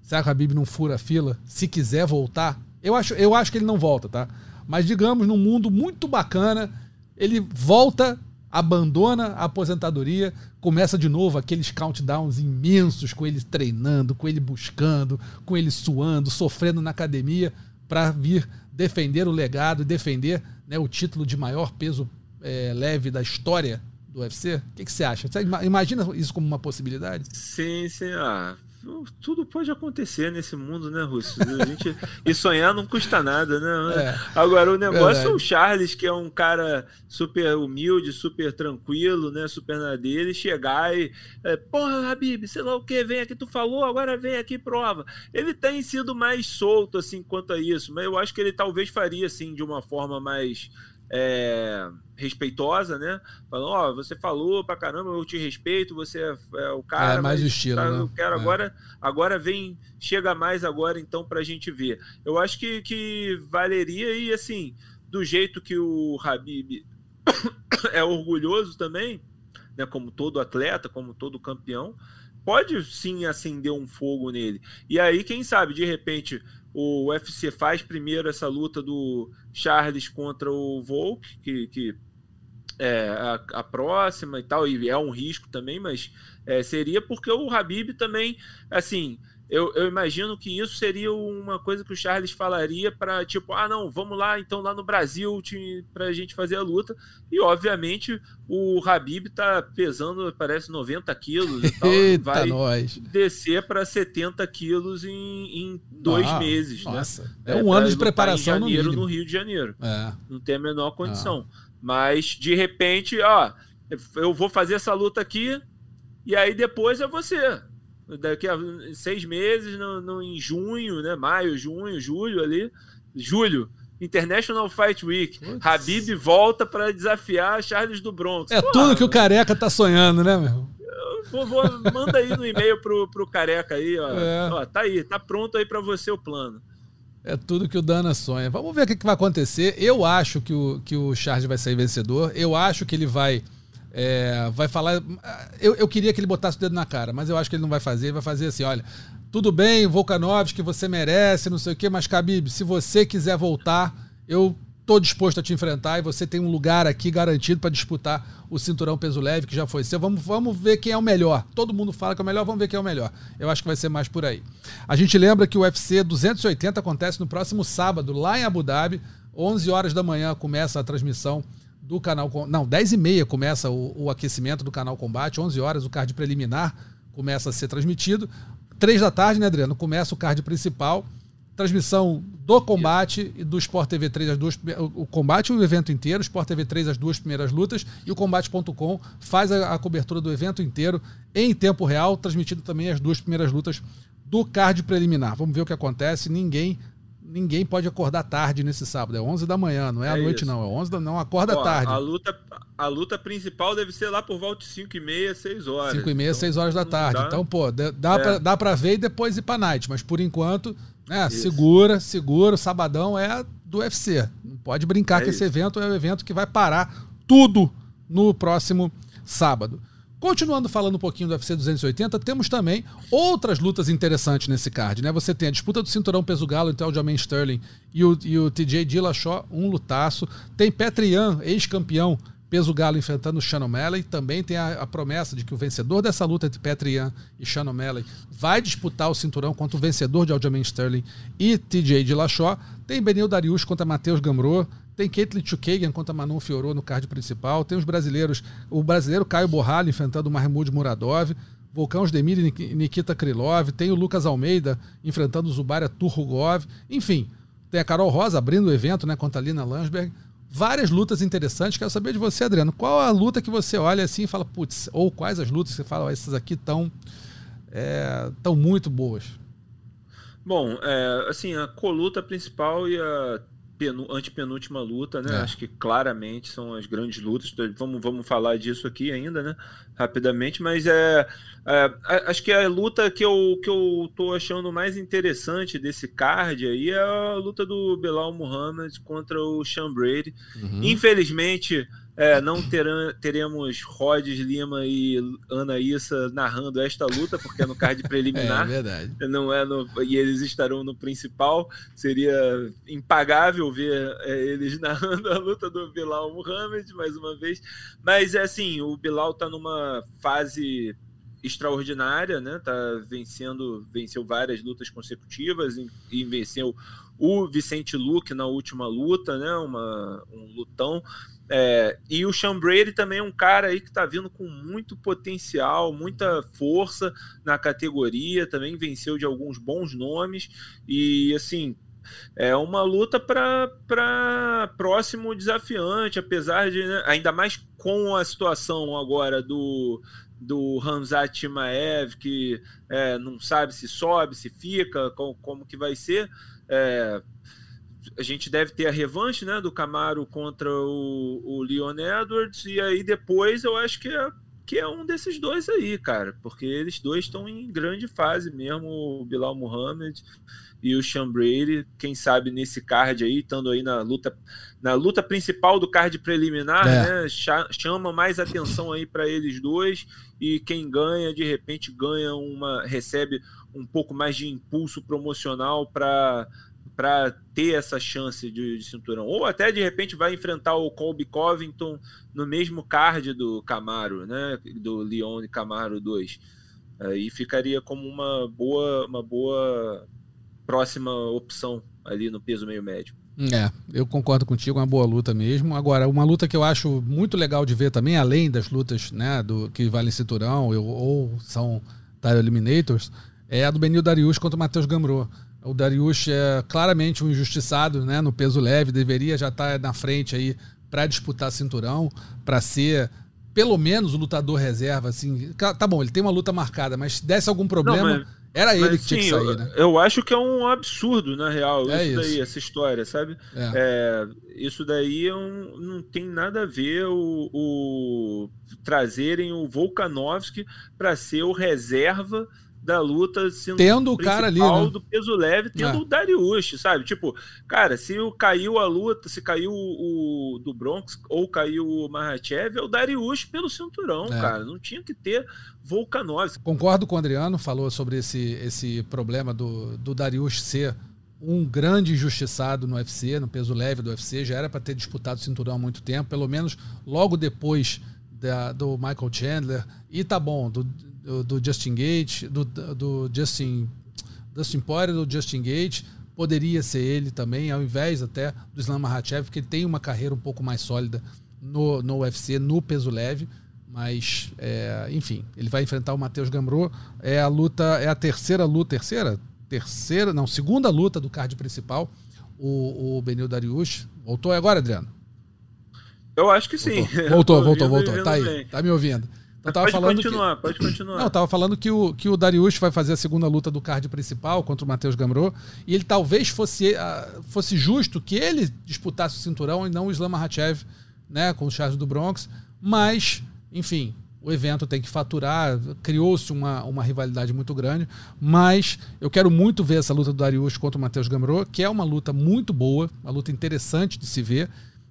será que o Habib não fura a fila? Se quiser voltar, eu acho, eu acho que ele não volta, tá? Mas digamos, num mundo muito bacana, ele volta abandona a aposentadoria, começa de novo aqueles countdowns imensos com ele treinando, com ele buscando, com ele suando, sofrendo na academia para vir defender o legado e defender né, o título de maior peso é, leve da história do UFC? O que, que, você acha? Você imagina isso como uma possibilidade? Sim, sim. Ah, tudo pode acontecer nesse mundo, né, Russo? A gente, e sonhar não custa nada, né? É, Agora, o negócio é o Charles, que é um cara super humilde, super tranquilo, né? Super na dele, chegar e. É, Porra, Habib, sei lá o que, vem aqui, tu falou, agora vem aqui prova. Ele tem sido mais solto, assim, quanto a isso, mas eu acho que ele talvez faria, assim, de uma forma mais é, respeitosa, né? Falando, ó, oh, você falou pra caramba, eu te respeito, você é, é o cara. É mais o estilo, tá, né? Eu quero é. agora, agora vem, chega mais agora então pra gente ver. Eu acho que, que valeria e assim, do jeito que o Habib [coughs] é orgulhoso também, né? Como todo atleta, como todo campeão, pode sim acender um fogo nele. E aí, quem sabe, de repente, o UFC faz primeiro essa luta do Charles contra o Volk, que, que é a, a, próxima e tal, e é um risco também, mas é, seria porque o Habib também, assim, eu, eu, imagino que isso seria uma coisa que o Charles falaria para tipo, ah, não, vamos lá então lá no Brasil para a gente fazer a luta. E obviamente o Habib tá pesando, parece 90 quilos e tal, Eita vai nós. descer para 70 quilos em, em dois ah, meses. Né? Nossa, né? é um é, ano de preparação em janeiro, no, no, Rio de Janeiro. É. Não tem a menor condição. Ah. Mas de repente, ó, eu vou fazer essa luta aqui e aí depois é você daqui a seis meses, no, no, em junho, né? Maio, junho, julho ali. Julho. International Fight Week. Putz. Habib volta para desafiar Charles do Bronx. É Pô, tudo que o Careca tá sonhando, né, meu? Vou, vou, manda aí no e-mail pro, pro Careca aí, ó. É. ó. Tá aí, tá pronto aí para você o plano. É tudo que o Dana sonha. Vamos ver o que, que vai acontecer. Eu acho que o, que o Charles vai sair vencedor. Eu acho que ele vai é, vai falar. Eu, eu queria que ele botasse o dedo na cara, mas eu acho que ele não vai fazer. Ele vai fazer assim: olha, tudo bem, Volkanovski, você merece, não sei o quê, mas Khabib, se você quiser voltar, eu tô disposto a te enfrentar e você tem um lugar aqui garantido para disputar o cinturão peso leve, que já foi seu. Vamos, vamos ver quem é o melhor. Todo mundo fala que é o melhor, vamos ver quem é o melhor. Eu acho que vai ser mais por aí. A gente lembra que o UFC 280 acontece no próximo sábado, lá em Abu Dhabi, 11 horas da manhã começa a transmissão do canal. Não, 10 e meia começa o, o, aquecimento do canal Combate, 11 horas o card preliminar começa a ser transmitido. 3 da tarde, né, Adriano? Começa o card principal. Transmissão do combate e do Sport TV 3, as duas, o, combate o evento inteiro, Sport TV 3 as duas primeiras lutas e o combate.com faz a, a, cobertura do evento inteiro em tempo real, transmitindo também as duas primeiras lutas do card preliminar. Vamos ver o que acontece. Ninguém ninguém pode acordar tarde nesse sábado. É 11 da manhã, não é, é à noite, isso. não. É 11 da não, acorda Ó, tarde. A luta, a luta principal deve ser lá por volta de 5 e meia, 6 horas. 5 e meia, então, 6 horas da tarde. Dá, então, pô, dá, é. pra, dá pra ver e depois ir pra night. Mas por enquanto, né, segura, segura. Sabadão é do UFC. Não pode brincar é que isso. esse evento é o evento que vai parar tudo no próximo sábado. Continuando falando um pouquinho do UFC 280, temos também outras lutas interessantes nesse card, né? Você tem a disputa do cinturão peso galo entre Aljamain Sterling e o, e o TJ Dillashaw, um lutaço. Tem Petrian, ex-campeão peso galo enfrentando o Shannon O'Malley. Também tem a, a, promessa de que o vencedor dessa luta entre Petrian e Shannon O'Malley vai disputar o cinturão contra o vencedor de Aljamain Sterling e TJ Dillashaw. Tem Benil Darius contra Matheus Gamrot. Tem Caitlin Chukagan contra Manon Fiorot no card principal. Tem os brasileiros, o brasileiro Caio Borralho enfrentando o Mahmoud Muradov. Volcão Demir e Nikita Krylov. Tem o Lucas Almeida enfrentando o Zubaria Turrugov. Enfim, tem a Carol Rosa abrindo o evento né, contra a Lina Landsberg. Várias lutas interessantes. Quero saber de você, Adriano. Qual a luta que você olha assim e fala, putz, ou quais as lutas que você fala, essas aqui estão é, tão muito boas? Bom, é, assim, a coluta principal e a antepenúltima luta, né? É. Acho que claramente são as grandes lutas. Vamos, vamos falar disso aqui ainda, né? Rapidamente, mas é, é, acho que a luta que eu, que eu tô achando mais interessante desse card aí é a luta do Belal Muhammad contra o Sean Brady. Uhum. Infelizmente é, não terão, teremos Rhodes Lima e Ana Issa narrando esta luta, porque é no card preliminar. [laughs] é verdade. Não é no, e eles estarão no principal. Seria impagável ver é, eles [laughs] narrando a luta do Bilal Muhammad mais uma vez. Mas é assim, o Bilal está numa fase extraordinária, né? Tá vencendo, venceu várias lutas consecutivas e, venceu o Vicente Luque na última luta, né? Uma, um lutão. É, e o Sean Brady também é um cara aí que está vindo com muito potencial, muita força na categoria, também venceu de alguns bons nomes e assim é uma luta para próximo desafiante, apesar de né, ainda mais com a situação agora do do Hamzat Timaev que é, não sabe se sobe, se fica, como, como que vai ser. É, a gente deve ter a revanche né, do Camaro contra o, o Leon Edwards, e aí depois eu acho que é, que é um desses dois aí, cara, porque eles dois estão em grande fase mesmo, o Bilal Muhammad e o Sean Brady, quem sabe nesse card aí, estando aí na luta na luta principal do card preliminar, é. né, chama mais atenção aí para eles dois e quem ganha de repente ganha uma recebe um pouco mais de impulso promocional para para ter essa chance de, de, cinturão. Ou até de repente vai enfrentar o Colby Covington no mesmo card do Camaro, né? Do Leon Camaro 2. Aí ficaria como uma boa, uma boa próxima opção ali no peso meio médio. É, eu concordo contigo, é uma boa luta mesmo. Agora, uma luta que eu acho muito legal de ver também, além das lutas né, do que valem cinturão ou, ou são Tire Eliminators, é a do Benil Darius contra o Matheus Gamrot. O Darius é claramente um injustiçado né, no peso leve, deveria já estar na frente aí para disputar cinturão, para ser pelo menos o lutador reserva. Assim. Tá bom, ele tem uma luta marcada, mas se desse algum problema, Não, mas, era ele mas, que tinha sim, que sair. Eu, né? eu acho que é um absurdo, na real, é isso, isso. daí, essa história, sabe? É. É, isso daí é um, não tem nada a ver o, o trazerem o Volkanovski para ser o reserva da luta sendo tendo o cara ali né? do peso leve, tendo é. o Darius, sabe? Tipo, cara, se caiu a luta, se caiu o do Bronx ou caiu o Mahachev, é o Darius pelo cinturão, é. cara. Não tinha que ter Volkanovski. Concordo com o Adriano, falou sobre esse, esse problema do, do Darius ser um grande injustiçado no UFC, no peso leve do UFC, já era para ter disputado o cinturão há muito tempo, pelo menos logo depois da, do Michael Chandler. E tá bom, do, do, do Justin Gate, do, do Justin, Dustin Poirier, do Justin Gate, poderia ser ele também, ao invés até do Islam Makhachev, porque ele tem uma carreira um pouco mais sólida no, no UFC, no peso leve, mas, é, enfim, ele vai enfrentar o Matheus Gamrot, é a luta, é a terceira luta, terceira? terceira, não, segunda luta do card principal, o, o Benil Dariush. Voltou agora, Adriano? Eu acho que sim. Voltou, voltou, [laughs] voltou. voltou. Tá aí, bem. tá me ouvindo. Então, tava pode falando continuar, que... pode continuar. Não, tava falando que o, que o Darius vai fazer a segunda luta do card principal contra o Matheus Gamrot. E ele talvez fosse, uh, fosse justo que ele disputasse o cinturão e não o Islam Makhachev, né, com o Charles do Bronx. Mas, enfim, o evento tem que faturar, criou-se uma, uma rivalidade muito grande, mas eu quero muito ver essa luta do Darius contra o Matheus Gamrot, que é uma luta muito boa, uma luta interessante de se ver,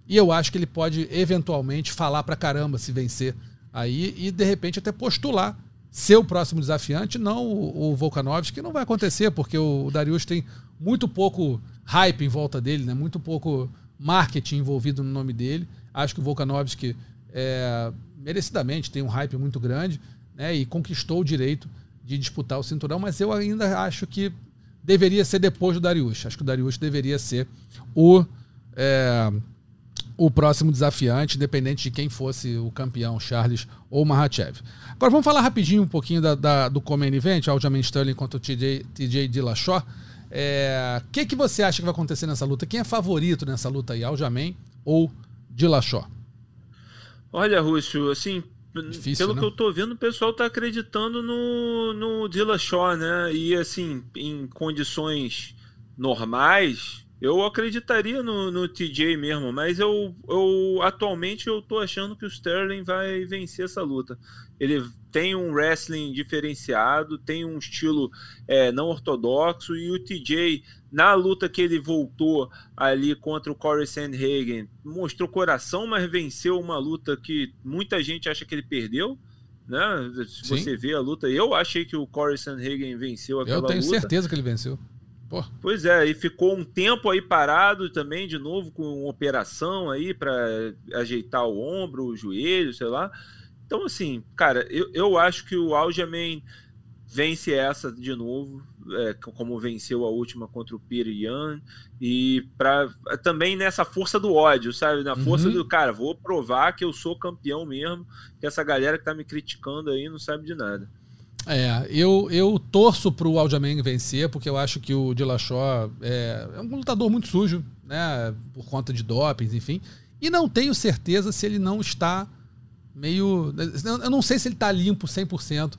e eu acho que ele pode eventualmente falar pra caramba se vencer aí e de repente até postular ser o próximo desafiante, não o, o Volkanovski, que não vai acontecer, porque o, Darius tem muito pouco hype em volta dele, né? muito pouco marketing envolvido no nome dele. Acho que o Volkanovski é, merecidamente tem um hype muito grande né? e conquistou o direito de disputar o cinturão, mas eu ainda acho que deveria ser depois do Darius. Acho que o Darius deveria ser o. É, o próximo desafiante, independente de quem fosse o campeão, Charles ou Mahachev. Agora vamos falar rapidinho um pouquinho da, da do Common Event, Aljamain Sterling contra o TJ, TJ Dillashaw. O é, que, que você acha que vai acontecer nessa luta? Quem é favorito nessa luta aí, Aljamain ou Dillashaw? Olha, Rússio, assim, Difícil, pelo né? que eu tô vendo, o pessoal tá acreditando no, no Dillashaw, né? E assim, em condições normais, eu acreditaria no, no TJ mesmo, mas eu, eu atualmente eu tô achando que o Sterling vai vencer essa luta. Ele tem um wrestling diferenciado, tem um estilo é, não ortodoxo e o TJ na luta que ele voltou ali contra o Corey Sandhagen mostrou coração, mas venceu uma luta que muita gente acha que ele perdeu. Né? Se Sim. você vê a luta, eu achei que o Corey Sandhagen venceu aquela luta. Eu tenho luta. certeza que ele venceu. Pô. Pois é, e ficou um tempo aí parado também, de novo, com operação aí para ajeitar o ombro, o joelho, sei lá. Então, assim, cara, eu, eu acho que o Aljamain vence essa de novo, é, como venceu a última contra o Peter Yan, e pra, também nessa força do ódio, sabe? Na força uhum. do cara, vou provar que eu sou campeão mesmo, que essa galera que tá me criticando aí não sabe de nada. É, eu, eu torço pro Aljamain vencer, porque eu acho que o Dillashaw é, é, um lutador muito sujo, né? Por conta de dopings, enfim. E não tenho certeza se ele não está meio. Eu não sei se ele está limpo 100%.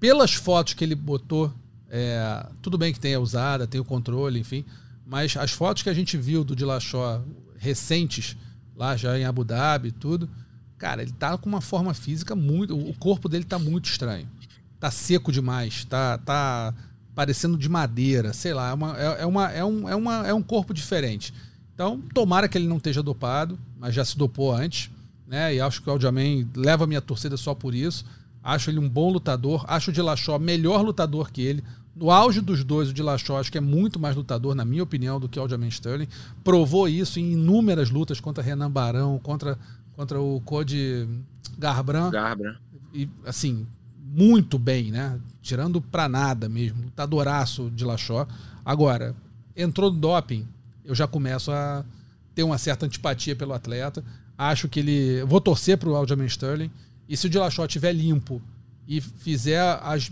Pelas fotos que ele botou, é, tudo bem que tem a usada, tem o controle, enfim. Mas as fotos que a gente viu do Dillashaw recentes, lá já em Abu Dhabi e tudo, cara, ele tá com uma forma física muito. O corpo dele tá muito estranho tá seco demais, tá, tá parecendo de madeira, sei lá, é, uma, é, é, uma, é, um, é, uma, é um corpo diferente. Então, tomara que ele não esteja dopado, mas já se dopou antes, né? E acho que o Aljamain leva a minha torcida só por isso. Acho ele um bom lutador, acho o Dillashaw melhor lutador que ele. No auge dos dois, o Dillashaw acho que é muito mais lutador, na minha opinião, do que o Aljamain Sterling. Provou isso em inúmeras lutas contra Renan Barão, contra, contra o Code Garbrandt. Garbrandt. E, assim, muito bem, né? Tirando pra nada mesmo. Lutadoraço de Lachó. Agora, entrou no doping, eu já começo a ter uma certa antipatia pelo atleta. Acho que ele. Vou torcer pro Aljamain Sterling. E se o Dillashaw estiver limpo e fizer as,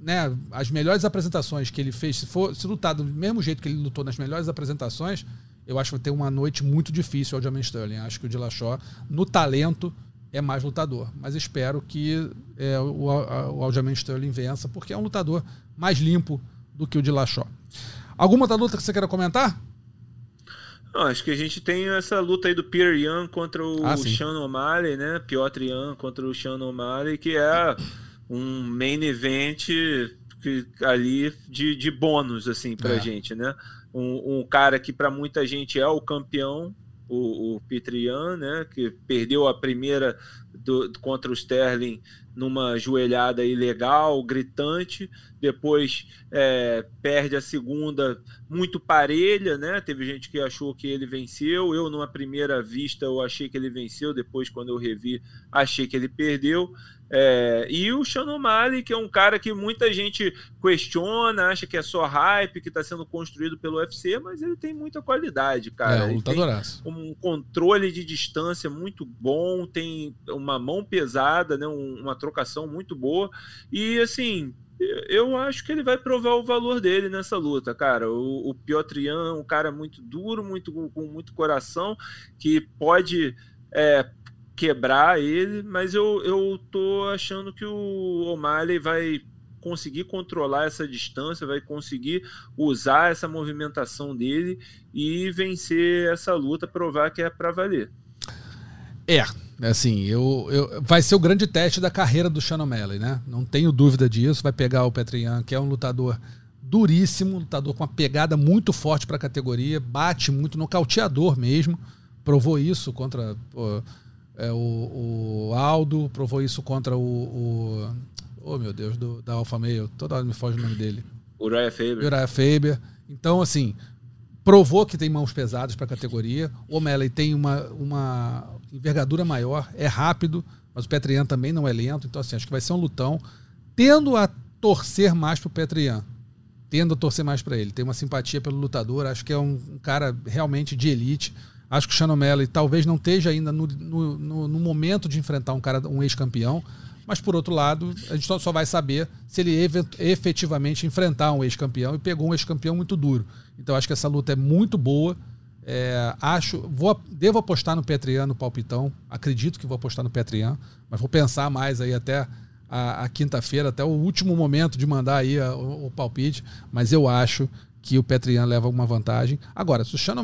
né, as melhores apresentações que ele fez, se for se lutar do mesmo jeito que ele lutou nas melhores apresentações, eu acho que vai ter uma noite muito difícil o Aljamain Sterling. Acho que o Dillashaw, no talento, é mais lutador. Mas espero que é, o, o Aljamain Sterling vença, porque é um lutador mais limpo do que o de Lachó. Alguma outra luta que você queira comentar? Não, acho que a gente tem essa luta aí do Pierre Young contra o ah, Sean O'Malley, né? Piotr Young contra o Sean O'Malley, que é um main event que, ali de, de bônus, assim, pra é. gente, né? Um, um cara que para muita gente é o campeão o, o Petrian, né, que perdeu a primeira do, contra o Sterling numa joelhada ilegal, gritante, depois é, perde a segunda muito parelha, né? Teve gente que achou que ele venceu, eu numa primeira vista eu achei que ele venceu, depois quando eu revi achei que ele perdeu. É, e o Sean O'Malley, que é um cara que muita gente questiona, acha que é só hype, que está sendo construído pelo UFC, mas ele tem muita qualidade, cara. É, um tem um controle de distância muito bom, tem uma mão pesada, né, uma trocação muito boa. E assim, eu acho que ele vai provar o valor dele nessa luta, cara. O, o Piotr Jan é um cara muito duro, muito com muito coração, que pode é, quebrar ele, mas eu, eu tô achando que o O'Malley vai conseguir controlar essa distância, vai conseguir usar essa movimentação dele e vencer essa luta, provar que é para valer. É, assim, eu, eu, vai ser o grande teste da carreira do Shannon O'Malley, né? Não tenho dúvida disso. Vai pegar o Petrian, que é um lutador duríssimo, lutador com uma pegada muito forte para a categoria, bate muito, nocauteador mesmo. Provou isso contra é, o, o, Aldo, provou isso contra o, o oh meu Deus, do, da Alpha Male, toda hora me foge o nome dele. Uriah Faber. Uriah Faber. Então, assim, provou que tem mãos pesadas para a categoria. O O'Malley tem uma, uma envergadura maior, é rápido, mas o Petrian também não é lento. Então, assim, acho que vai ser um lutão. Tendo a torcer mais pro Petrian. Tendo a torcer mais para ele. Tem uma simpatia pelo lutador. Acho que é um, um cara realmente de elite. Acho que o Shannon talvez não esteja ainda no, no, no, momento de enfrentar um cara, um ex-campeão. Mas, por outro lado, a gente só vai saber se ele efetivamente enfrentar um ex-campeão e pegou um ex-campeão muito duro. Então, acho que essa luta é muito boa. É, acho, vou, devo apostar no Petrian no palpitão. Acredito que vou apostar no Petrian, mas vou pensar mais aí até a, a quinta-feira, até o último momento de mandar aí a, o, o, palpite. Mas eu acho que o Petrian leva uma vantagem. Agora, se o Shannon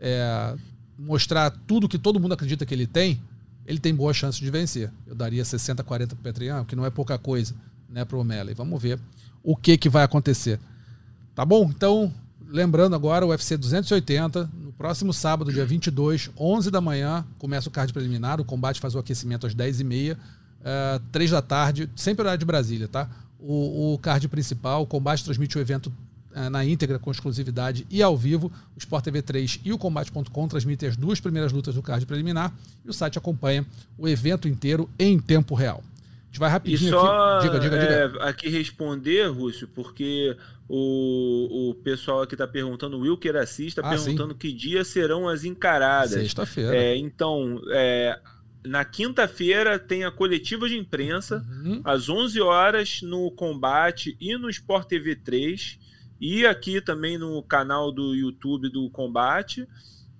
é, mostrar tudo que todo mundo acredita que ele tem, ele tem boa chance de vencer. Eu daria 60 40 para o Petrian, que não é pouca coisa, né, para o O'Malley. Vamos ver o que que vai acontecer. Tá bom? Então, lembrando agora o UFC 280, no próximo sábado, dia 22, 11 da manhã, começa o card preliminar, o combate faz o aquecimento às 10h30, uh, 3 da tarde, sempre horário de Brasília, tá? O, o card principal, o combate transmite o evento na íntegra, com exclusividade e ao vivo. O Sport TV 3 e o Combate.com transmitem as duas primeiras lutas do card preliminar e o site acompanha o evento inteiro em tempo real. A gente vai rapidinho e só, aqui. Diga, diga, diga. É, aqui responder, Rússio, porque o, o pessoal aqui está perguntando, o Wilker está ah, perguntando sim. que dia serão as encaradas. Sexta-feira. É, então, é, na quinta-feira tem a coletiva de imprensa, uhum. às 11 horas, no Combate e no Sport TV 3 e aqui também no canal do YouTube do Combate,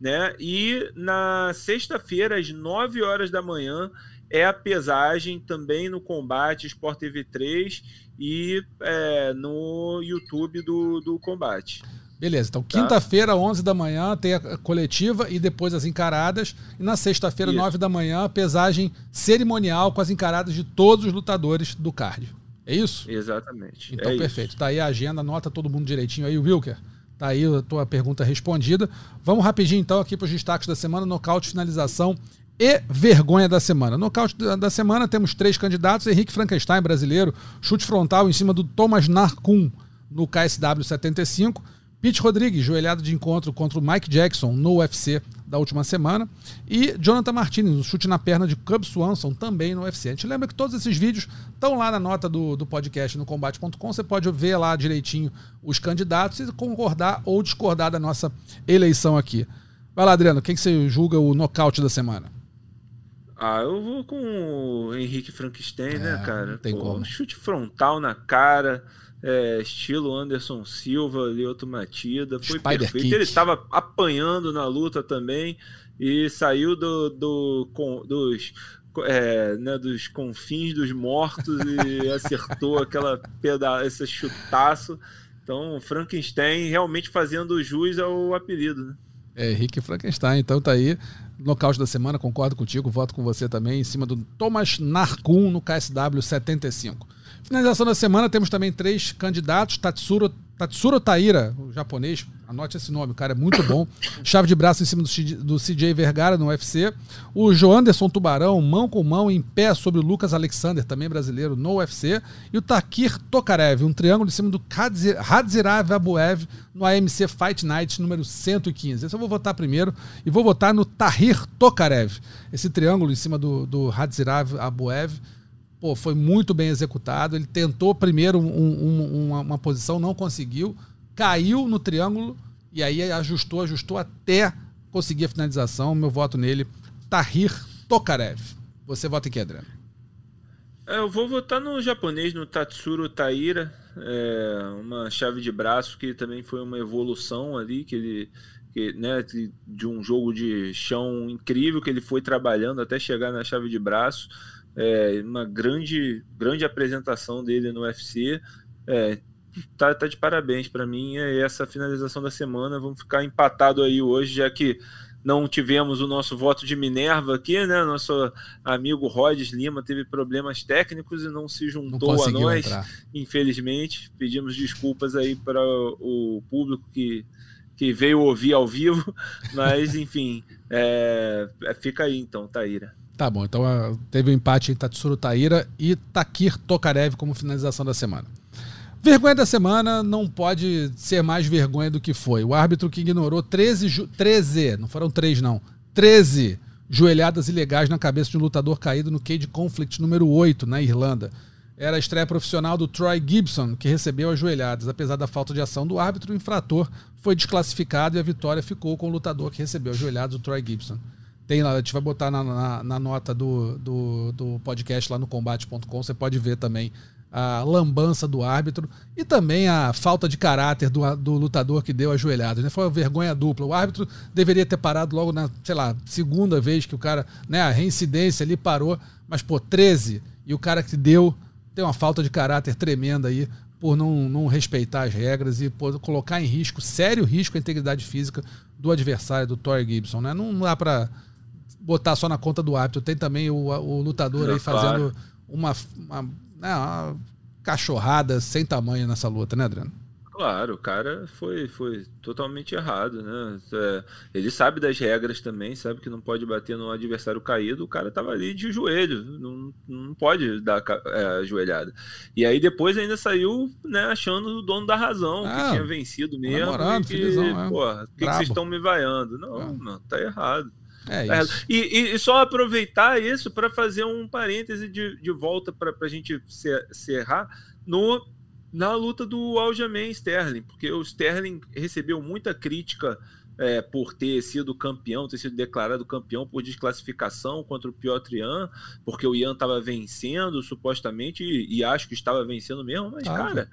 né? E na sexta-feira, às 9 horas da manhã, é a pesagem também no Combate Sport TV 3 e é, no YouTube do, do Combate. Beleza, então tá. quinta-feira, 11 da manhã, tem a coletiva e depois as encaradas. E na sexta-feira, 9 da manhã, a pesagem cerimonial com as encaradas de todos os lutadores do card. É isso? Exatamente. Então, é perfeito. Isso. Tá aí a agenda, anota todo mundo direitinho aí, Wilker. Tá aí a tua pergunta respondida. Vamos rapidinho então aqui para os destaques da semana, nocaute, finalização e vergonha da semana. Nocaute da semana temos três candidatos: Henrique Frankenstein, brasileiro, chute frontal em cima do Thomas Narcum no KSW 75. Pete Rodrigues, joelhado de encontro contra o Mike Jackson no UFC da última semana. E Jonathan Martinez, um chute na perna de Cub Swanson, também no UFC. A gente lembra que todos esses vídeos estão lá na nota do, do podcast no combate.com. Você pode ver lá direitinho os candidatos e concordar ou discordar da nossa eleição aqui. Vai lá, Adriano, quem que você julga o nocaute da semana? Ah, eu vou com o Henrique Frankenstein, né, é, né, cara? Tem Pô, como. Um chute frontal na cara é, estilo Anderson Silva, Lioto Matida, foi Spider perfeito. Kick. Ele estava apanhando na luta também e saiu do, do com, dos, é, né, dos confins dos mortos e [laughs] acertou aquela peda esse chutaço. Então, Frankenstein realmente fazendo jus ao apelido, né? É, Henrique Frankenstein, então tá aí. Nocaute da semana, concordo contigo, voto com você também, em cima do Thomas Narcum no KSW 75. Finalização da semana, temos também três candidatos. Tatsuro, Tatsuro Taira, o japonês, anote esse nome, o cara é muito bom. [coughs] Chave de braço em cima do, do CJ Vergara no UFC. O Joanderson Tubarão, mão com mão, em pé sobre o Lucas Alexander, também brasileiro, no UFC. E o Takir Tokarev, um triângulo em cima do Hadzirav Abuev no AMC Fight Night número 115. Esse eu vou votar primeiro e vou votar no Tahir Tokarev. Esse triângulo em cima do, do Hadzirav Abuev pô, foi muito bem executado. Ele tentou primeiro um, um, uma, uma, posição, não conseguiu, caiu no triângulo e aí ajustou, ajustou até conseguir a finalização. Meu voto nele, Tahir Tokarev. Você vota em que, Adriano? É, eu vou votar no japonês, no Tatsuro Taira, é, uma chave de braço que também foi uma evolução ali, que ele, que, né, de um jogo de chão incrível que ele foi trabalhando até chegar na chave de braço. É, uma grande, grande apresentação dele no UFC. É, tá, tá de parabéns para mim. É essa finalização da semana. Vamos ficar empatado aí hoje, já que não tivemos o nosso voto de Minerva aqui, né? Nosso amigo Rhodes Lima teve problemas técnicos e não se juntou não a nós, entrar. infelizmente. Pedimos desculpas aí para o público que, que veio ouvir ao vivo, [laughs] mas enfim, é, é fica aí então, Taíra. Tá bom, então teve o um empate em Tatsuro Taíra e Takir Tokarev como finalização da semana. Vergonha da semana não pode ser mais vergonha do que foi. O árbitro que ignorou 13, 13 não foram 3 não, 13 joelhadas ilegais na cabeça de um lutador caído no Cage Conflict número 8, na Irlanda. Era a estreia profissional do Troy Gibson, que recebeu as joelhadas. Apesar da falta de ação do árbitro, o infrator foi desclassificado e a vitória ficou com o lutador que recebeu as joelhadas, o Troy Gibson. Tem lá, a gente vai botar na, na, na nota do, do, do, podcast lá no combate.com, você pode ver também a lambança do árbitro e também a falta de caráter do, do lutador que deu a joelhada. Né? Foi uma vergonha dupla. O árbitro deveria ter parado logo na, sei lá, segunda vez que o cara, né, a reincidência ali parou, mas pô, 13 e o cara que deu tem uma falta de caráter tremenda aí por não, não respeitar as regras e por colocar em risco, sério risco a integridade física do adversário, do Thor Gibson, né? Não dá para botar só na conta do árbitro. Tem também o, o lutador aí fazendo uma, uma né, uma cachorrada sem tamanho nessa luta, né, Adriano? Claro, o cara foi, foi totalmente errado, né? É, ele sabe das regras também, sabe que não pode bater no adversário caído, o cara tava ali de joelho, não, não pode dar é, joelhada. E aí depois ainda saiu, né, achando o dono da razão, que ah, tinha vencido mesmo. Namorado, que, felizão, é. Porra, que, que vocês estão me vaiando? Não, é. não, tá errado. É, é isso. E, e, só aproveitar isso para fazer um parêntese de, de volta para a gente encerrar no, na luta do Aljamain Sterling, porque o Sterling recebeu muita crítica é, por ter sido campeão, ter sido declarado campeão por desclassificação contra o Piotr Ian, porque o Ian estava vencendo supostamente e, e, acho que estava vencendo mesmo, mas ah, cara,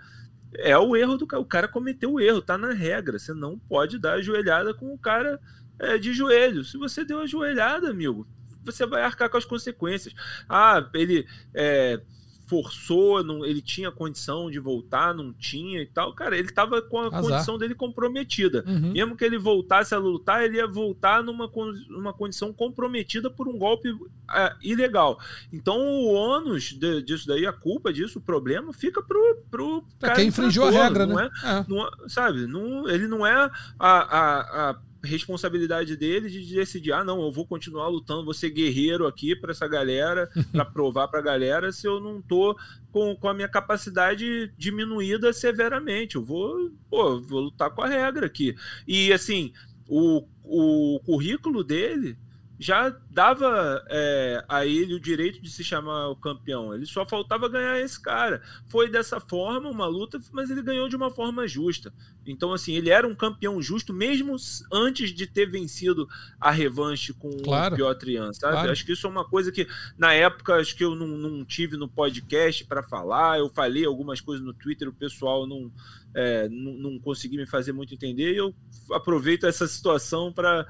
é o erro do cara, o cara cometeu o erro, tá na regra, você não pode dar a joelhada com o cara é, de joelho. Se você deu a joelhada, amigo, você vai arcar com as consequências. Ah, ele é, forçou, não, ele tinha condição de voltar, não tinha e tal. Cara, ele estava com a Azar. condição dele comprometida. Uhum. Mesmo que ele voltasse a lutar, ele ia voltar numa, numa condição comprometida por um golpe é, ilegal. Então, o ônus de, disso daí, a culpa disso, o problema, fica pro, pro pra cara. Quem infringiu a regra, não né? É, é. Não, é, sabe? Não, ele não é a, a, a responsabilidade dele de decidir, ah, não, eu vou continuar lutando, vou ser guerreiro aqui para essa galera, [laughs] para provar para a galera se eu não tô com, com a minha capacidade diminuída severamente. Eu vou, pô, vou lutar com a regra aqui. E assim, o, o currículo dele já dava é, a ele o direito de se chamar o campeão. Ele só faltava ganhar esse cara. Foi dessa forma uma luta, mas ele ganhou de uma forma justa. Então, assim, ele era um campeão justo mesmo antes de ter vencido a revanche com claro. o Piotr Jan, sabe? Claro. Acho que isso é uma coisa que na época acho que eu não, não tive no podcast para falar. Eu falei algumas coisas no Twitter, o pessoal não, é, não, não consegui me fazer muito entender. E eu aproveito essa situação para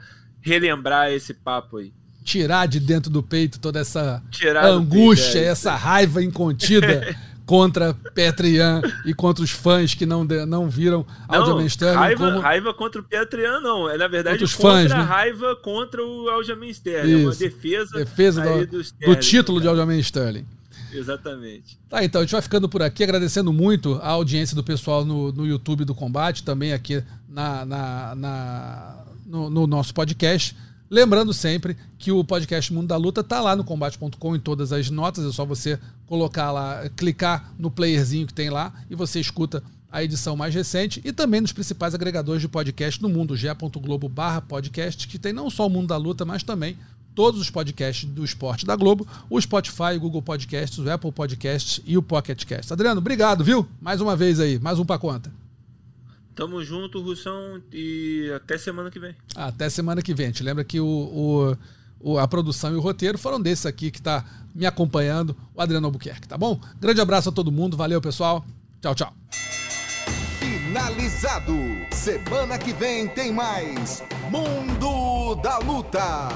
relembrar esse papo aí. Tirar de dentro do peito toda essa Tirar angústia, peito, é, essa raiva incontida [laughs] contra Petrian e contra os fãs que não, não viram Aljamain Sterling. Raiva, como... raiva contra o Petrian, não. É, na verdade, contra, os fãs, contra né? raiva contra o Aljamain Sterling. É uma defesa, defesa do, do, Sterling, do, título cara. de Aljamain Sterling. Exatamente. Tá, então a gente vai ficando por aqui, agradecendo muito a audiência do pessoal no, no YouTube do Combate, também aqui na, na, na no, no nosso podcast. Lembrando sempre que o podcast Mundo da Luta está lá no combate.com em todas as notas. É só você colocar lá, clicar no playerzinho que tem lá e você escuta a edição mais recente e também nos principais agregadores de podcast no mundo, ge.globo barra podcast, que tem não só o Mundo da Luta, mas também todos os podcasts do esporte da Globo, o Spotify, o Google Podcasts, o Apple Podcasts e o Pocket Cast. Adriano, obrigado, viu? Mais uma vez aí, mais um para conta. Tamo junto, Russão, e até semana que vem. Até semana que vem. Te lembra que o, o, a produção e o roteiro foram desses aqui que está me acompanhando, o Adriano Albuquerque, tá bom? Grande abraço a todo mundo, valeu pessoal, tchau, tchau. Finalizado. Semana que vem tem mais Mundo da Luta.